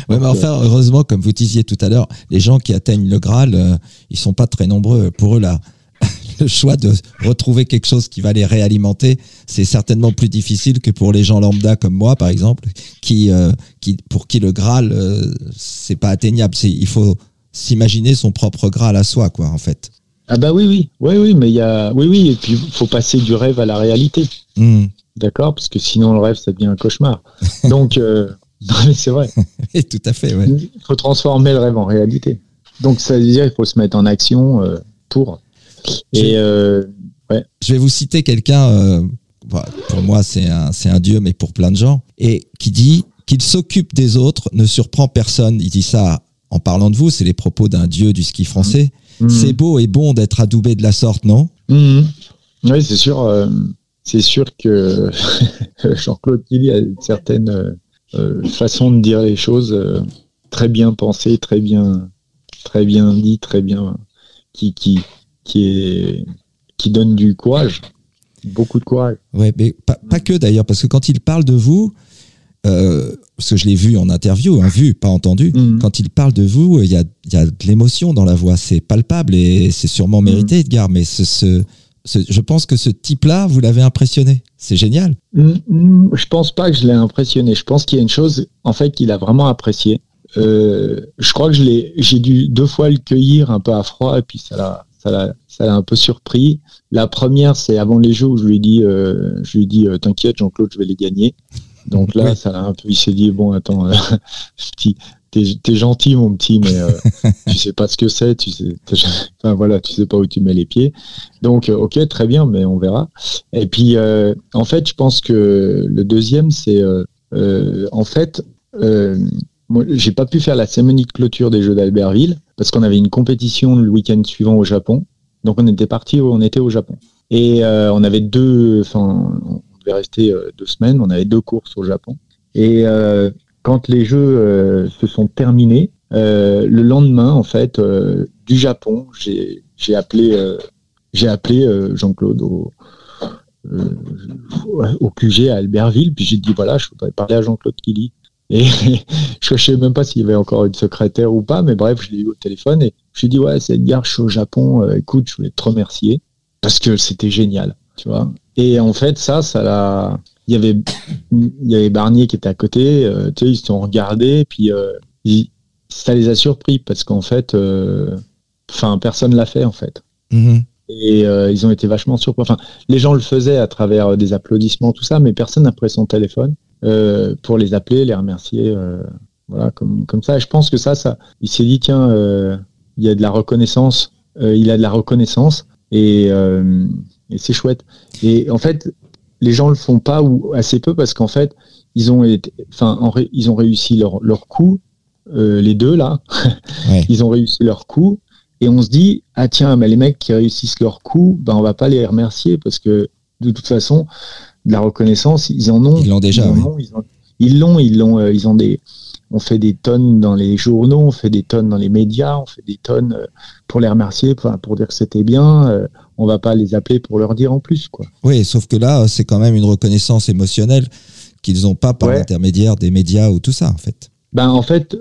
Ouais, mais enfin, heureusement, comme vous disiez tout à l'heure, les gens qui atteignent le Graal, euh, ils sont pas très nombreux. Pour eux, là, le choix de retrouver quelque chose qui va les réalimenter, c'est certainement plus difficile que pour les gens lambda comme moi, par exemple, qui, euh, qui pour qui le Graal, euh, c'est pas atteignable. C'est, il faut s'imaginer son propre Graal à soi, quoi, en fait. Ah bah oui, oui, oui, oui, mais il y a, oui, oui, et puis il faut passer du rêve à la réalité. Hmm. D'accord? Parce que sinon, le rêve, ça devient un cauchemar. Donc, euh, non, mais c'est vrai. Et tout à fait, ouais. Il faut transformer le rêve en réalité. Donc, ça veut dire qu'il faut se mettre en action euh, pour. Et euh, ouais. Je vais vous citer quelqu'un, euh, bah, pour moi c'est un, c'est un dieu, mais pour plein de gens, et qui dit qu'il s'occupe des autres, ne surprend personne. Il dit ça en parlant de vous, c'est les propos d'un dieu du ski français. Mhm. C'est beau et bon d'être adoubé de la sorte, non? Mhm. Oui, c'est sûr. euh, c'est sûr que Jean-Claude Killy a une certaine euh, euh, façon de dire les choses euh, très bien pensée, très bien, très bien dit, très bien, qui, qui, qui est, qui donne du courage, beaucoup de courage. Ouais, mais pas, pas que d'ailleurs, parce que quand il parle de vous, euh, parce que je l'ai vu en interview, hein, vu, pas entendu, Mhm. quand il parle de vous, il y a, il y a de l'émotion dans la voix, c'est palpable et c'est sûrement mérité, Edgar, mais ce, ce, ce- je pense que ce type-là, vous l'avez impressionné. C'est génial. Mm, mm, Je pense pas que je l'ai impressionné. Je pense qu'il y a une chose, en fait, qu'il a vraiment apprécié. Euh, je crois que je l'ai, j'ai dû deux fois le cueillir un peu à froid et puis ça l'a, ça l'a, ça l'a un peu surpris. La première, c'est avant les jeux où je lui ai dit, euh, je lui dit, euh, t'inquiète, Jean-Claude, je vais les gagner. Donc là, Oui. ça l'a un peu, il s'est dit, bon, attends, euh, petit, t'es, gentil, mon petit, mais euh, tu sais pas ce que c'est, tu sais, enfin voilà, tu sais pas où tu mets les pieds. Donc, euh, ok, très bien, mais on verra. Et puis, en fait, je pense que le deuxième, c'est en fait, j'ai pas pu faire la cérémonie de clôture des Jeux d'Albertville parce qu'on avait une compétition le week-end suivant au Japon. Donc, on était parti, on était au Japon. Et euh, on avait deux, enfin, devait rester euh, deux semaines. On avait deux courses au Japon. Et euh, quand les Jeux euh, se sont terminés, le lendemain, en fait, du Japon, j'ai appelé, appelé Jean-Claude au, QG à Albertville, puis j'ai dit voilà, je voudrais parler à Jean-Claude Killy. Et je ne sais même pas s'il y avait encore une secrétaire ou pas, mais bref, je l'ai eu au téléphone et je lui ai dit ouais, c'est Edgar, je suis au Japon, écoute, je voulais te remercier parce que c'était génial, tu vois. Et en fait, ça, ça l'a. Il y avait, il y avait Barnier qui était à côté, euh, tu sais, ils se sont regardés, puis euh, ils- ça les a surpris parce qu'en fait, euh, enfin, personne l'a fait en fait. Mhm. Et ils ont été vachement surpris. Enfin, les gens le faisaient à travers des applaudissements, tout ça, mais personne n'a pris son téléphone pour les appeler, les remercier, voilà, comme, comme ça. Et je pense que ça, ça, il s'est dit tiens, il y a de la reconnaissance, il a de la reconnaissance, et, euh, et c'est chouette. Et en fait, les gens le font pas ou assez peu parce qu'en fait, ils ont été, enfin, en ré- ils ont réussi leur, leur coup, euh, les deux là, Ouais. ils ont réussi leur coup. Et on se dit, ah tiens, mais les mecs qui réussissent leur coup, ben on va pas les remercier parce que de toute façon, de la reconnaissance, ils en ont. Ils l'ont déjà, Ils l'ont, ils l'ont, euh, ils ont des. On fait des tonnes dans les journaux, on fait des tonnes dans les médias, on fait des tonnes euh, pour les remercier, pour, dire que c'était bien. euh, on va pas les appeler pour leur dire en plus, quoi. Oui, sauf que là, c'est quand même une reconnaissance émotionnelle qu'ils n'ont pas par Ouais. l'intermédiaire des médias ou tout ça, en fait. Ben en fait,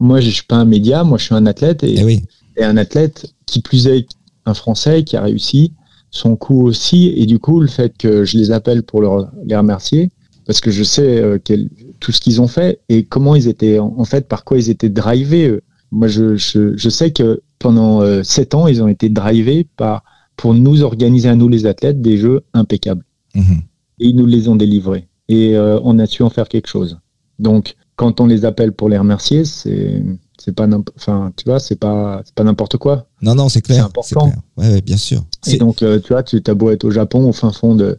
moi je suis pas un média, moi je suis un athlète et, Eh oui. et un athlète qui plus est un Français qui a réussi son coup aussi et du coup le fait que je les appelle pour leur, les remercier parce que je sais euh, quel- tout ce qu'ils ont fait et comment ils étaient en, en fait par quoi ils étaient drivés. Moi je, je, je sais que pendant euh, sept ans ils ont été drivés par pour nous organiser à nous les athlètes des jeux impeccables Mhm. et ils nous les ont délivrés et euh, on a su en faire quelque chose. Donc quand on les appelle pour les remercier, c'est c'est pas enfin tu vois c'est pas c'est pas n'importe quoi. Non, non, c'est clair. C'est important. clair. Ouais, ouais, bien sûr. Et donc euh, tu vois tu as beau être au Japon au fin fond de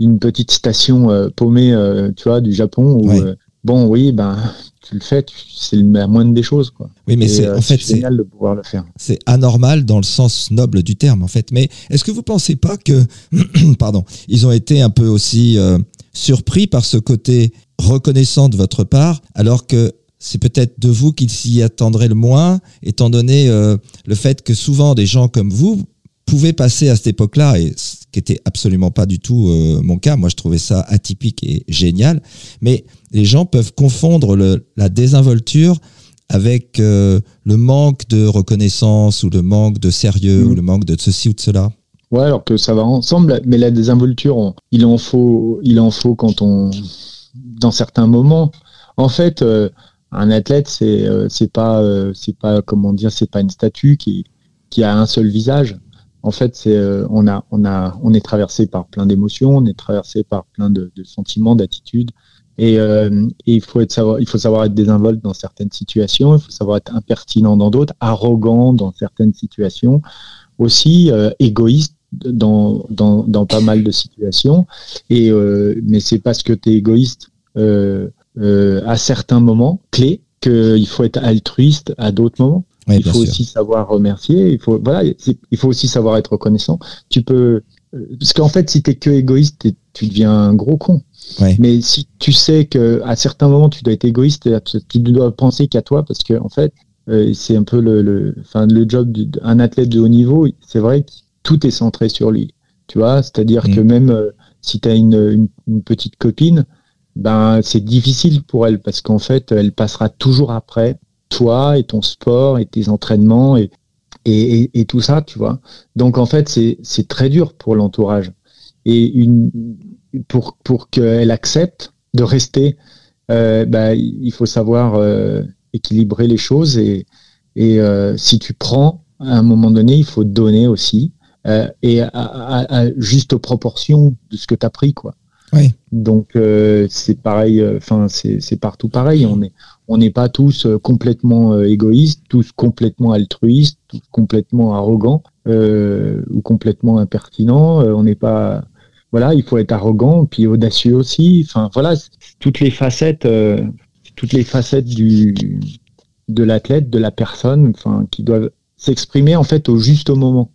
d'une petite station euh, paumée euh, tu vois du Japon où euh, bon oui ben tu le fais c'est la moindre des choses quoi. Oui, mais c'est en fait, c'est génial de pouvoir le faire. c'est anormal dans le sens noble du terme, en fait. Mais est-ce que vous pensez pas que, pardon, ils ont été un peu aussi surpris par ce côté reconnaissant de votre part, alors que c'est peut-être de vous qu'ils s'y attendraient le moins, étant donné euh, le fait que souvent des gens comme vous pouvaient passer à cette époque-là, et qui était absolument pas du tout euh, mon cas. Moi, je trouvais ça atypique et génial. Mais les gens peuvent confondre le, la désinvolture avec euh, le manque de reconnaissance ou le manque de sérieux Mm. ou le manque de ceci ou de cela. Ouais, alors que ça va ensemble, mais la désinvolture, on- il en faut, il en faut quand on, dans certains moments. En fait, euh, un athlète, c'est, c'est pas, c'est pas, comment dire, c'est pas une statue qui, qui a un seul visage. En fait, euh, on a, on a, on est traversé par plein d'émotions, on est traversé par plein de, sentiments, d'attitudes. Et, euh, et il faut être savoir, il faut savoir être désinvolte dans certaines situations, il faut savoir être impertinent dans d'autres, arrogant dans certaines situations, aussi euh, égoïste dans, dans, dans pas mal de situations. Et mais c'est parce que tu es égoïste à certains moments clés qu'il faut être altruiste à d'autres moments. Oui, il faut sûr. aussi savoir remercier. Il faut voilà, il faut aussi savoir être reconnaissant. Tu peux euh, parce qu'en fait, si tu es que égoïste, tu deviens un gros con. Ouais. Mais si tu sais que à certains moments tu dois être égoïste, tu dois penser qu'à toi parce que en fait, euh, c'est un peu le, le, enfin, le job d'un athlète de haut niveau. C'est vrai que tout est centré sur lui. Tu vois, c'est-à-dire Mm. que même euh, si tu as une, une, une petite copine, ben c'est difficile pour elle parce qu'en fait, elle passera toujours après toi et ton sport et tes entraînements et tout ça, tu vois. Donc en fait, c'est très dur pour l'entourage et une pour qu'elle accepte de rester, euh, bah, il faut savoir euh, équilibrer les choses et euh, si tu prends à un moment donné, il faut donner aussi et à, juste proportion de ce que tu as pris, quoi. Oui. Donc euh, c'est pareil, enfin c'est c'est partout pareil. On est on n'est pas tous euh, complètement euh, égoïstes, tous complètement altruistes, tous complètement arrogants euh, ou complètement impertinents. Euh, on n'est pas voilà, il faut être arrogant puis audacieux aussi. Enfin voilà, toutes les facettes, euh, toutes les facettes du de l'athlète, de la personne, enfin qui doivent s'exprimer en fait au juste moment.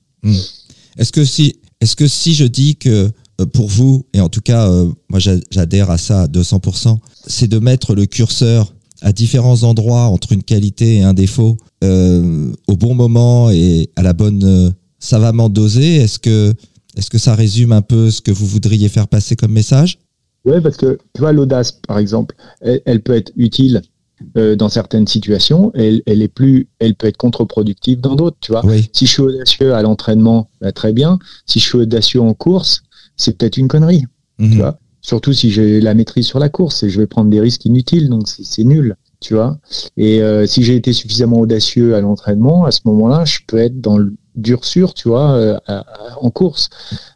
Est-ce que si, est-ce que si je dis que euh, pour vous, et en tout cas, euh, moi j'a- j'adhère à ça à 200%, c'est de mettre le curseur à différents endroits entre une qualité et un défaut euh, au bon moment et à la bonne euh, savamment dosée. Est-ce que, est-ce que ça résume un peu ce que vous voudriez faire passer comme message? Ouais, parce que tu vois, l'audace, par exemple, elle, elle peut être utile euh, dans certaines situations, elle, elle est plus, elle peut être contre-productive dans d'autres, tu vois. Oui, Si je suis audacieux à l'entraînement, bah, très bien. Si je suis audacieux en course, c'est peut-être une connerie, Mhm. tu vois. Surtout si j'ai la maîtrise sur la course et je vais prendre des risques inutiles, donc c'est c'est nul, tu vois. Et euh, si j'ai été suffisamment audacieux à l'entraînement, à ce moment-là, je peux être dans le dur sûr, tu vois, euh, à- à- en course.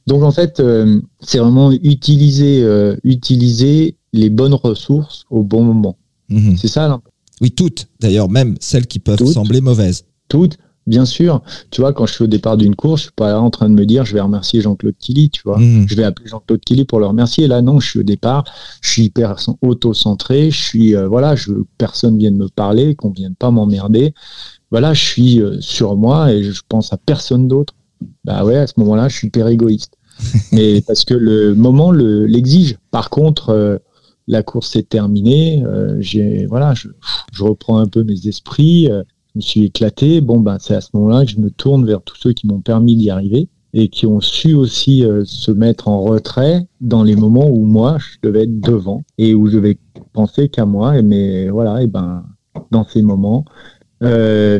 Donc en fait, euh, c'est vraiment utiliser, utiliser les bonnes ressources au bon moment. Mhm. C'est ça, là. Oui, toutes. D'ailleurs, même celles qui peuvent Toutes. sembler mauvaises. toutes, bien sûr. Tu vois, quand je suis au départ d'une course, je suis pas là en train de me dire, je vais remercier Jean-Claude Killy, tu vois. Mhm. Je vais appeler Jean-Claude Killy pour le remercier. Là, non, je suis au départ, je suis hyper auto-centré, je suis, euh, voilà, je veux que personne vienne me parler, qu'on vienne pas m'emmerder. Voilà, je suis euh, sur moi et je pense à personne d'autre. Bah ouais, à ce moment-là, je suis hyper égoïste. Mais parce que le moment le- l'exige. Par contre, euh, la course est terminée. euh, j'ai, voilà, je, je reprends un peu mes esprits. euh, me suis éclaté. Bon, ben, c'est à ce moment-là que je me tourne vers tous ceux qui m'ont permis d'y arriver et qui ont su aussi euh, se mettre en retrait dans les moments où moi, je devais être devant et où je devais penser qu'à moi. Et mais voilà, et ben, dans ces moments, euh,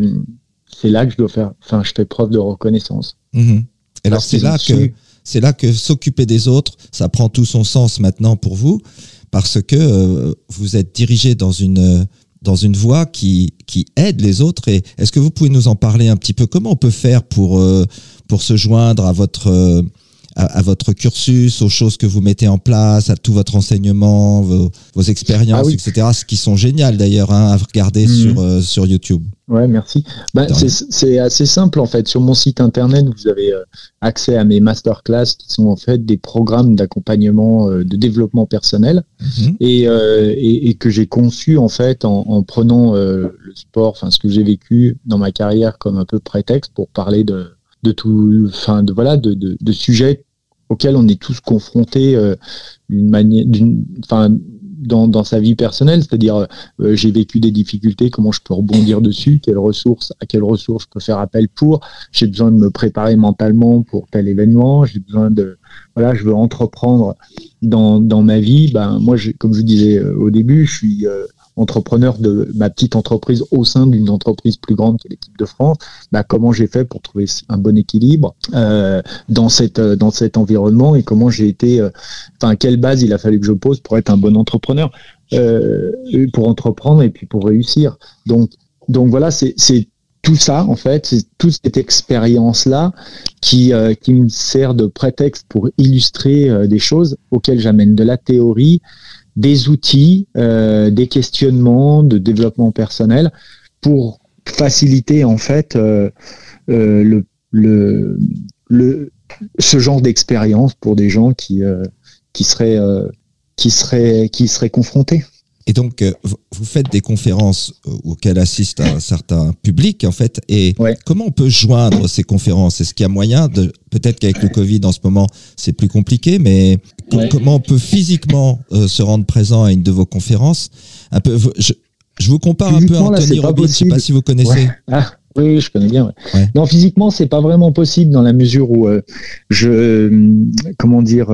c'est là que je dois faire, enfin, je fais preuve de reconnaissance. Mhm. Et alors c'est là que c'est là que s'occuper des autres, ça prend tout son sens maintenant pour vous, parce que euh, vous êtes dirigé dans une dans une voie qui aide les autres. Est-ce que vous pouvez nous en parler un petit peu? Comment on peut faire pour euh, se joindre à votre euh, à, à votre cursus, aux choses que vous mettez en place, à tout votre enseignement, vos, vos expériences, Ah oui. etc. Ce qui sont géniales d'ailleurs hein, à regarder Mhm. sur euh, sur YouTube. Ouais, merci. Bah, c'est assez simple en fait. Sur mon site internet, vous avez euh, accès à mes masterclass qui sont en fait des programmes d'accompagnement euh, de développement personnel Mhm. et, euh, et, et que j'ai conçu en fait en, en prenant le sport, enfin ce que j'ai vécu dans ma carrière comme un peu prétexte pour parler de, de tout, enfin de voilà, de, de, de sujets auxquels on est tous confrontés euh, d'une manière, enfin dans, sa vie personnelle, c'est-à-dire euh, j'ai vécu des difficultés, comment je peux rebondir dessus, quelles ressources, à quelles ressources je peux faire appel pour, j'ai besoin de me préparer mentalement pour tel événement, j'ai besoin de voilà, je veux entreprendre dans, ma vie. Ben moi, comme je disais au début, je suis entrepreneur de ma petite entreprise au sein d'une entreprise plus grande que l'équipe de France, bah, comment j'ai fait pour trouver un bon équilibre euh, dans cette euh, dans cet environnement et comment j'ai été, euh, enfin quelle base il a fallu que je pose pour être un bon entrepreneur, pour entreprendre et puis pour réussir. Donc donc voilà, c'est tout ça, en fait, c'est toute cette expérience-là qui, qui me sert de prétexte pour illustrer des choses auxquelles j'amène de la théorie, des outils, euh, des questionnements de développement personnel pour faciliter en fait euh, euh, le, le, le, ce genre d'expérience pour des gens qui, qui, seraient, qui, seraient, qui seraient confrontés. Et donc, euh, vous faites des conférences euh, auxquelles assiste un certain public, en fait. Et comment on peut joindre ces conférences? Est-ce qu'il y a moyen de, peut-être qu'avec le Covid en ce moment, c'est plus compliqué, mais comment on peut physiquement euh, se rendre présent à une de vos conférences? Un peu, je, vous compare un peu à Anthony Robbins, je ne sais pas si vous connaissez. Ah, oui, je connais bien. Non, physiquement, c'est pas vraiment possible dans la mesure où je, comment dire,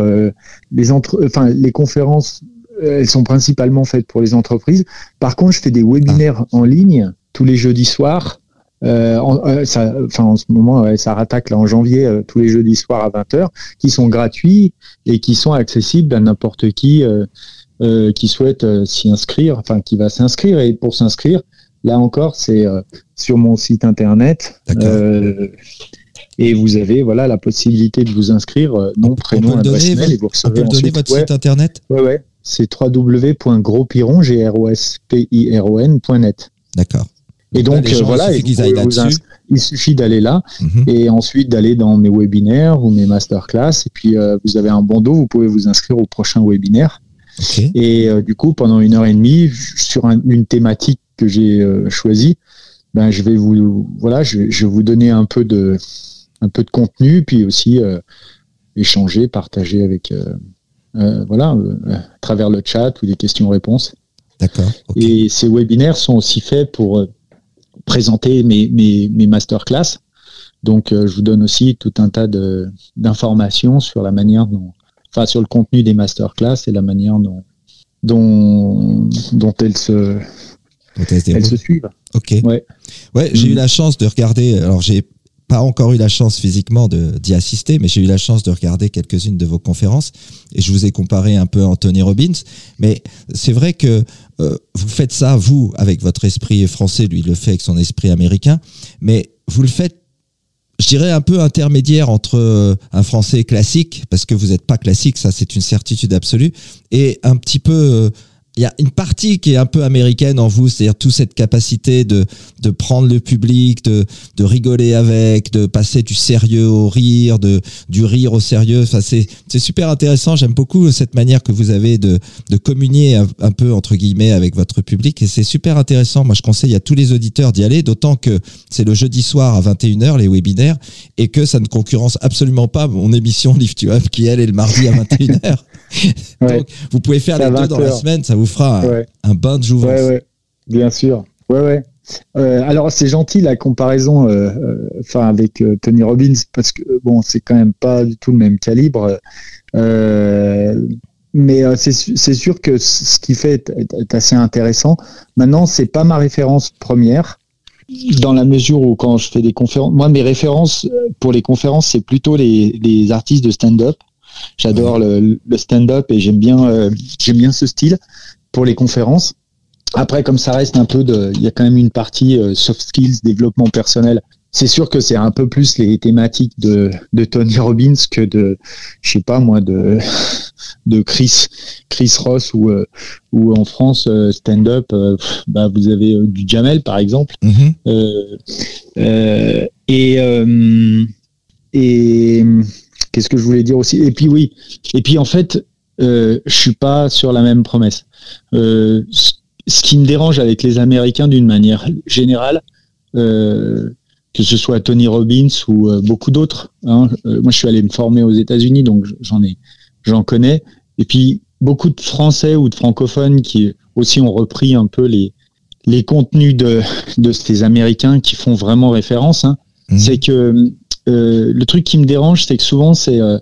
les entre, enfin, les conférences elles sont principalement faites pour les entreprises. Par contre, je fais des webinaires ah. en ligne tous les jeudis soirs. Euh, euh, ça, enfin, en ce moment, ça rattaque là en janvier, tous les jeudis soirs à 20h, qui sont gratuits et qui sont accessibles à n'importe qui qui souhaite s'y inscrire, enfin qui va s'inscrire. Et pour s'inscrire, là encore, c'est sur mon site internet. et vous avez voilà la possibilité de vous inscrire, nom, prénom, adresse mail, et vous recevez on peut donner votre site internet? Ouais, ouais c'est www.grospiron.net. D'accord. Et donc, euh, voilà, il, suffit d'aller là mhm. et ensuite d'aller dans mes webinaires ou mes masterclass. Et puis, euh, vous avez un bandeau, vous pouvez vous inscrire au prochain webinaire. Et euh, du coup, pendant une heure et demie, sur une thématique que j'ai choisie, ben, je vais vous, voilà, je, vais vous donner un peu de, un peu de contenu, puis aussi échanger, partager avec euh, voilà, euh, à travers le chat ou des questions-réponses. D'accord. Et ces webinaires sont aussi faits pour euh, présenter mes, mes, mes masterclass. Donc, je vous donne aussi tout un tas d'informations sur la manière dont, enfin, sur le contenu des masterclass et la manière dont, dont, dont elles se, elles se suivent. Ok. Ouais. Ouais, j'ai eu mm. la chance de regarder. Alors, j'ai pas encore eu la chance physiquement d'y assister, mais j'ai eu la chance de regarder quelques-unes de vos conférences. Et je vous ai comparé un peu à Anthony Robbins. Mais c'est vrai que euh, vous faites ça, vous, avec votre esprit français, lui, il le fait avec son esprit américain, mais vous le faites je dirais un peu intermédiaire entre euh, un français classique, parce que vous n'êtes pas classique, ça c'est une certitude absolue, et un petit peu euh, il y a une partie qui est un peu américaine en vous, c'est-à-dire toute cette capacité de, de prendre le public, de, de rigoler avec, de passer du sérieux au rire, de, du rire au sérieux. Enfin, c'est, c'est super intéressant. J'aime beaucoup cette manière que vous avez de, de communier un, peu, entre guillemets, avec votre public. Et c'est super intéressant. Moi, je conseille à tous les auditeurs d'y aller, d'autant que c'est le jeudi soir à 21h, les webinaires, et que ça ne concurrence absolument pas mon émission Lift You Up, qui, elle, est le mardi à 21h. Donc, vous pouvez faire les deux dans la semaine, ça vous fera un, bain de jouvence. Ouais, bien sûr. Ouais, ouais. Euh, alors c'est gentil la comparaison, euh, euh, enfin avec Tony Robbins parce que bon c'est quand même pas du tout le même calibre, mais c'est sûr que ce qu'il fait est, assez intéressant. Maintenant c'est pas ma référence première dans la mesure où quand je fais des conférences, moi mes références pour les conférences c'est plutôt les, les artistes de stand-up. J'adore le, stand-up et j'aime bien, euh, j'aime bien ce style pour les conférences. Après, comme ça reste un peu de, il y a quand même une partie euh, soft skills, développement personnel. C'est sûr que c'est un peu plus les thématiques de, de Tony Robbins que de, je sais pas moi, de, de Chris, Chris Ross ou, euh, ou en France stand-up, bah vous avez du Jamel par exemple. Mm-hmm. et et Qu'est-ce que je voulais dire aussi? Et puis oui, et puis en fait, euh, je suis pas sur la même promesse. Euh, ce qui me dérange avec les Américains d'une manière générale, euh, que ce soit Tony Robbins ou euh, beaucoup d'autres. Hein, moi, je suis allé me former aux États-Unis, donc j'en ai, j'en connais. Et puis beaucoup de Français ou de francophones qui aussi ont repris un peu les, les contenus de, de ces Américains qui font vraiment référence. Hein. Mhm. C'est que euh, le truc qui me dérange, c'est que souvent c'est euh,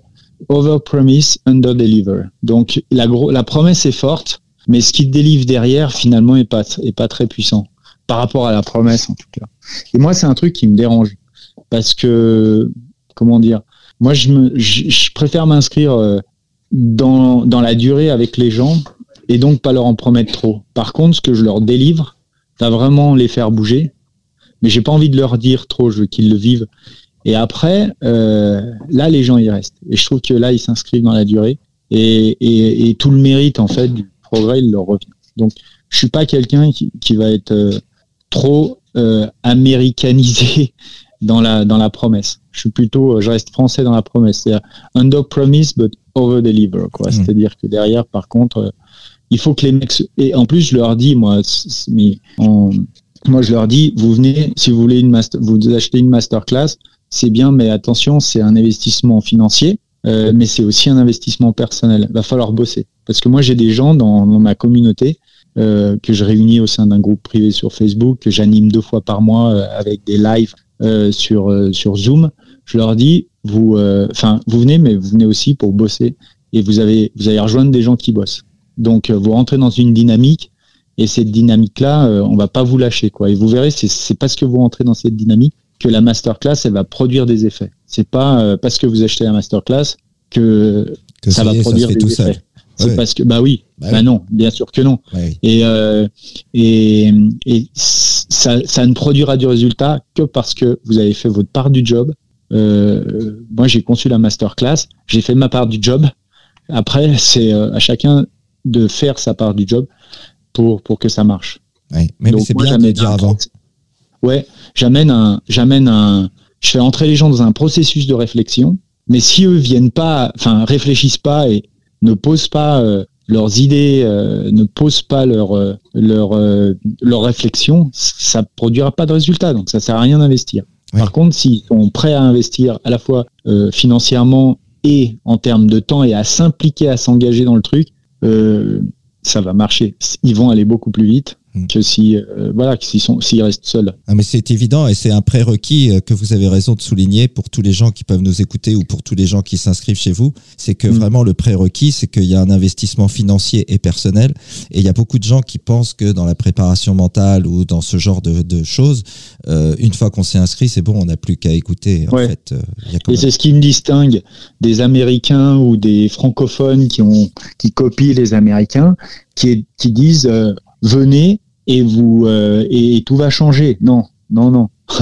over promise, under deliver. Donc la, promesse est forte, mais ce qui délivre derrière finalement est pas très puissant par rapport à la promesse en tout cas. Et moi c'est un truc qui me dérange parce que comment dire, moi je me je, préfère m'inscrire euh, dans dans la durée avec les gens et donc pas leur en promettre trop. Par contre, ce que je leur délivre, va vraiment les faire bouger, mais j'ai pas envie de leur dire trop, je veux qu'ils le vivent. Et après, euh, là, les gens y restent. Et je trouve que là, ils s'inscrivent dans la durée. Et, et, tout le mérite, en fait, du progrès, il leur revient. Donc, je suis pas quelqu'un qui, qui, va être euh, trop euh, américanisé dans la, dans la promesse. Je suis plutôt, je reste français dans la promesse. C'est under promise, but over deliver, quoi. Mmh. C'est-à-dire que derrière, par contre, il faut que les mecs, et en plus, je leur dis, moi, mais moi, je leur dis, vous venez, si vous voulez une master, vous achetez une masterclass, c'est bien, mais attention, c'est un investissement financier, euh, mais c'est aussi un investissement personnel. Il va falloir bosser. Parce que moi, j'ai des gens dans, ma communauté euh, que je réunis au sein d'un groupe privé sur Facebook, que j'anime deux fois par mois euh, avec des lives sur, sur Zoom. Je leur dis, vous, enfin, vous venez, mais vous venez aussi pour bosser et vous avez, vous allez rejoindre des gens qui bossent. Donc, vous rentrez dans une dynamique et cette dynamique-là, on va pas vous lâcher, quoi. Et vous verrez, c'est parce que vous rentrez dans cette dynamique que la masterclass, elle va produire des effets. C'est pas euh, parce que vous achetez la masterclass que, que ça, va produire des effets. C'est parce que bah oui, bah, bah non, bien sûr que non. Et, euh, et, et ça, ça, ne produira du résultat que parce que vous avez fait votre part du job. Euh, moi, j'ai conçu la masterclass, j'ai fait ma part du job. Après, c'est à chacun de faire sa part du job pour pour que ça marche. mais, mais c'est bien de dire avant ouais, j'amène un, j'amène un, je fais entrer les gens dans un processus de réflexion. Mais si eux viennent pas, enfin réfléchissent pas et ne posent pas euh, leurs idées, euh, ne posent pas leur euh, leur leur réflexion, ça produira pas de résultat. Donc ça sert à rien d'investir. Par contre, s'ils sont prêts à investir à la fois financièrement et en termes de temps et à s'impliquer, à s'engager dans le truc, ça va marcher. Ils vont aller beaucoup plus vite. Que si euh, voilà s'ils sont s'ils restent seuls. Ah, mais c'est évident et c'est un prérequis euh, que vous avez raison de souligner pour tous les gens qui peuvent nous écouter ou pour tous les gens qui s'inscrivent chez vous, c'est que mm. vraiment le prérequis c'est qu'il y a un investissement financier et personnel et il y a beaucoup de gens qui pensent que dans la préparation mentale ou dans ce genre de, de choses, euh, une fois qu'on s'est inscrit, c'est bon, on n'a plus qu'à écouter. En fait, et c'est ce qui me distingue des Américains ou des francophones qui ont qui copient les Américains, qui, qui disent venez et vous euh, et, tout va changer. Non, non, non.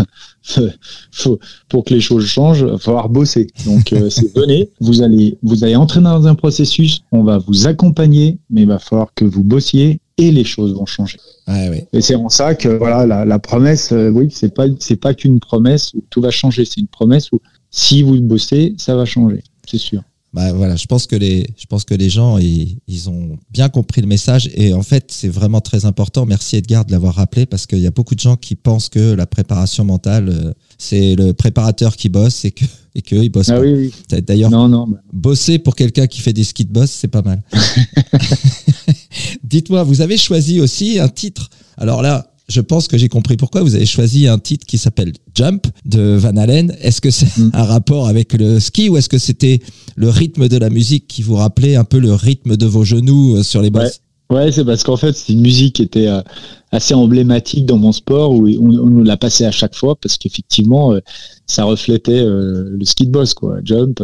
Faut, pour que les choses changent, il va falloir bosser. Donc euh, c'est venez, vous allez vous allez entrer dans un processus, on va vous accompagner, mais il va falloir que vous bossiez et les choses vont changer. Et c'est en ça que voilà la, la promesse, euh, oui, c'est pas c'est pas qu'une promesse où tout va changer, c'est une promesse où si vous bossez, ça va changer, c'est sûr bah voilà, je pense que les, je pense que les gens ils, ils ont bien compris le message et en fait c'est vraiment très important. Merci Edgar de l'avoir rappelé parce qu'il y a beaucoup de gens qui pensent que la préparation mentale euh, c'est le préparateur qui bosse et que et que ils bossent ah, Oui, oui. D'ailleurs, non, non, bosser pour quelqu'un qui fait des skis de boss, c'est pas mal. Dites-moi, vous avez choisi aussi un titre. Alors là, je pense que j'ai compris pourquoi vous avez choisi un titre qui s'appelle Jump de Van Halen. Est-ce que c'est mm. un rapport avec le ski ou est-ce que c'était le rythme de la musique qui vous rappelait un peu le rythme de vos genoux euh, sur les bosses? Ouais, c'est parce qu'en fait, c'est une musique qui était euh, assez emblématique dans mon sport où on, nous l'a passé à chaque fois parce qu'effectivement, euh, ça reflétait le ski de boss, quoi. Jump.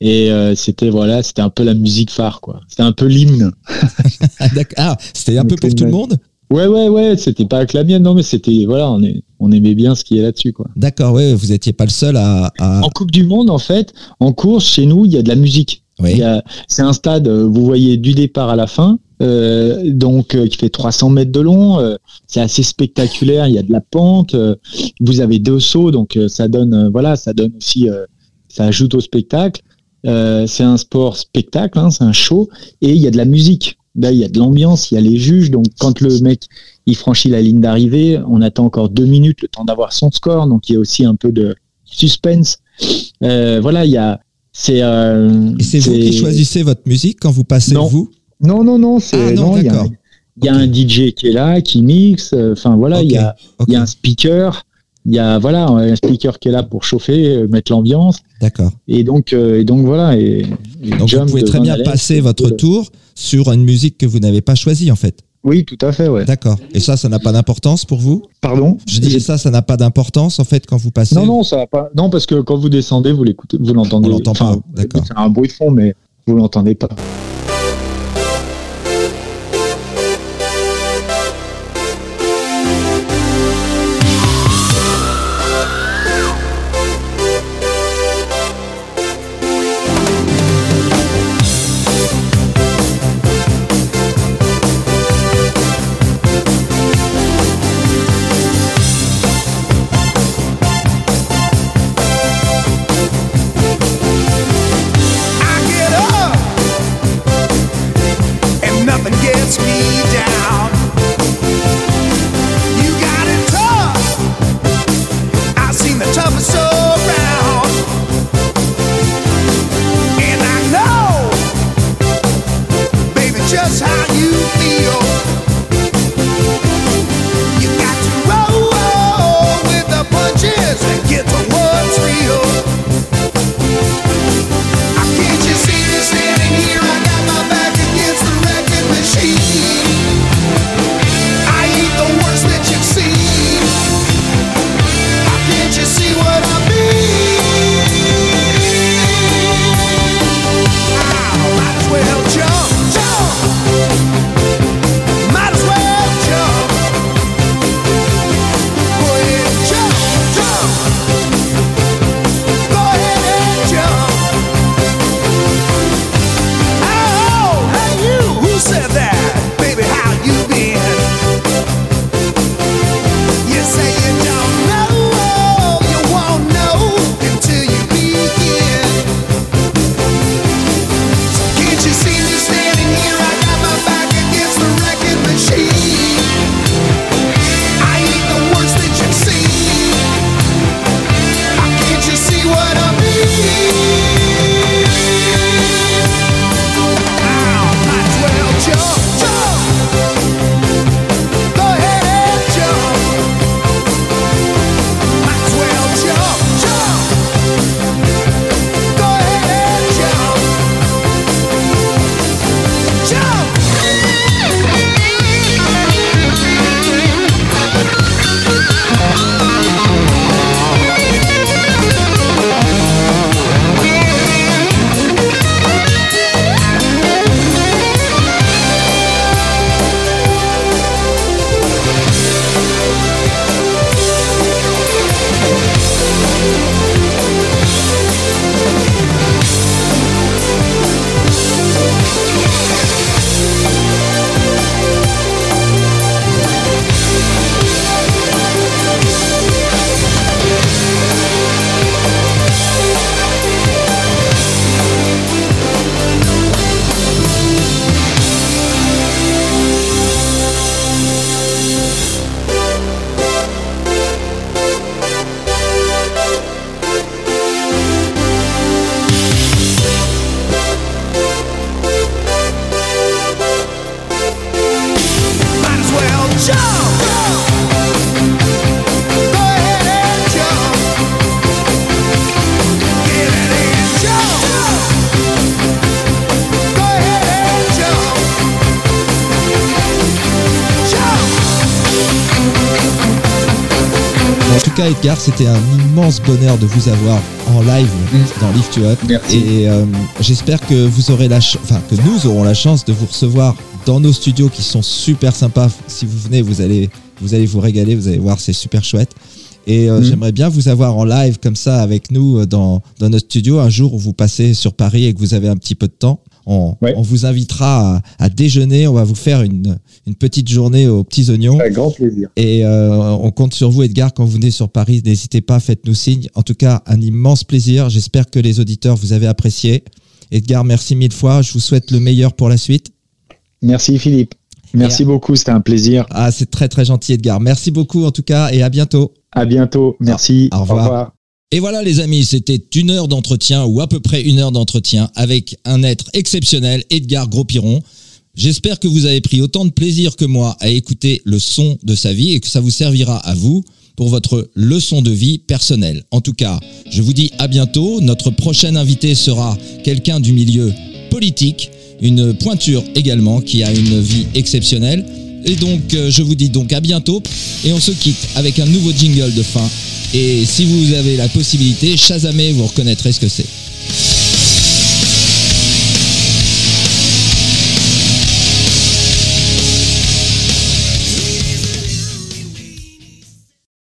et c'était voilà, c'était un peu la musique phare, quoi. C'était un peu l'hymne. ah, c'était un peu pour tout le monde? Ouais, ouais, ouais, c'était pas avec la mienne, non, mais c'était, voilà, on, est, on aimait bien ce qui est là-dessus, quoi. D'accord, ouais, vous étiez pas le seul à, En Coupe du Monde, en fait, en course, chez nous, il y a de la musique. Oui. C'est un stade, euh, vous voyez, du départ à la fin, euh, donc euh, qui fait 300 mètres de long. Euh, c'est assez spectaculaire. Il y a de la pente. vous avez deux sauts, donc ça donne, voilà, ça donne aussi, ça ajoute au spectacle. c'est un sport spectacle, hein, c'est un show, et il y a de la musique. Là, il y a de l'ambiance, il y a les juges. Donc, quand le mec il franchit la ligne d'arrivée, on attend encore deux minutes le temps d'avoir son score. Donc, il y a aussi un peu de suspense. Euh, voilà, il y a C'est. euh, Et c'est vous qui choisissez votre musique quand vous passez Non. vous? Non, non, non. Ah non, non. Il y a, d'accord. il y a un DJ qui est là, qui mixe. euh, Enfin voilà, il y a, Ok, il y a un speaker. Il y a voilà un speaker qui est là pour chauffer, euh, mettre l'ambiance. D'accord. Et donc euh, et donc voilà. Et, et Donc vous pouvez très bien passer votre tour sur une musique que vous n'avez pas choisie en fait. Oui, tout à fait, ouais. D'accord. Et ça, ça n'a pas d'importance pour vous? Pardon? Je dis ça, ça n'a pas d'importance en fait quand vous passez. Non, non, ça va pas. Non, parce que quand vous descendez, vous l'écoutez, vous l'entendez. On l'entend pas, d'accord. C'est un bruit de fond, mais vous l'entendez pas. Cas, Edgar, c'était un immense bonheur de vous avoir en live dans Lift You Up. Merci. Et euh, j'espère que vous aurez la, enfin que nous aurons la chance de vous recevoir dans nos studios qui sont super sympas. Si vous venez, vous allez, vous allez vous régaler. Vous allez voir, c'est super chouette. Et euh, Mhm. j'aimerais bien vous avoir en live comme ça avec nous euh, dans, dans notre studio un jour où vous passez sur Paris et que vous avez un petit peu de temps. On, Ouais. on vous invitera à, à déjeuner. On va vous faire une, une petite journée aux petits oignons. Avec grand plaisir. Et euh, on compte sur vous, Edgar, quand vous venez sur Paris. N'hésitez pas, faites-nous signe. En tout cas, un immense plaisir. J'espère que les auditeurs vous avez apprécié. Edgar, merci mille fois. Je vous souhaite le meilleur pour la suite. Merci Philippe. Merci Et- beaucoup, c'était un plaisir. Ah, c'est très très gentil, Edgar. Merci beaucoup en tout cas et à bientôt. À bientôt. Merci. Au revoir. Et voilà les amis, c'était une heure d'entretien ou à peu près une heure d'entretien avec un être exceptionnel, Edgar Gros-Piron. J'espère que vous avez pris autant de plaisir que moi à écouter le son de sa vie et que ça vous servira à vous pour votre leçon de vie personnelle. En tout cas, je vous dis à bientôt. Notre prochain invité sera quelqu'un du milieu politique, une pointure également qui a une vie exceptionnelle. Et donc, euh, je vous dis donc à bientôt et on se quitte avec un nouveau jingle de fin. Et si vous avez la possibilité, Shazamé, vous reconnaîtrez ce que c'est.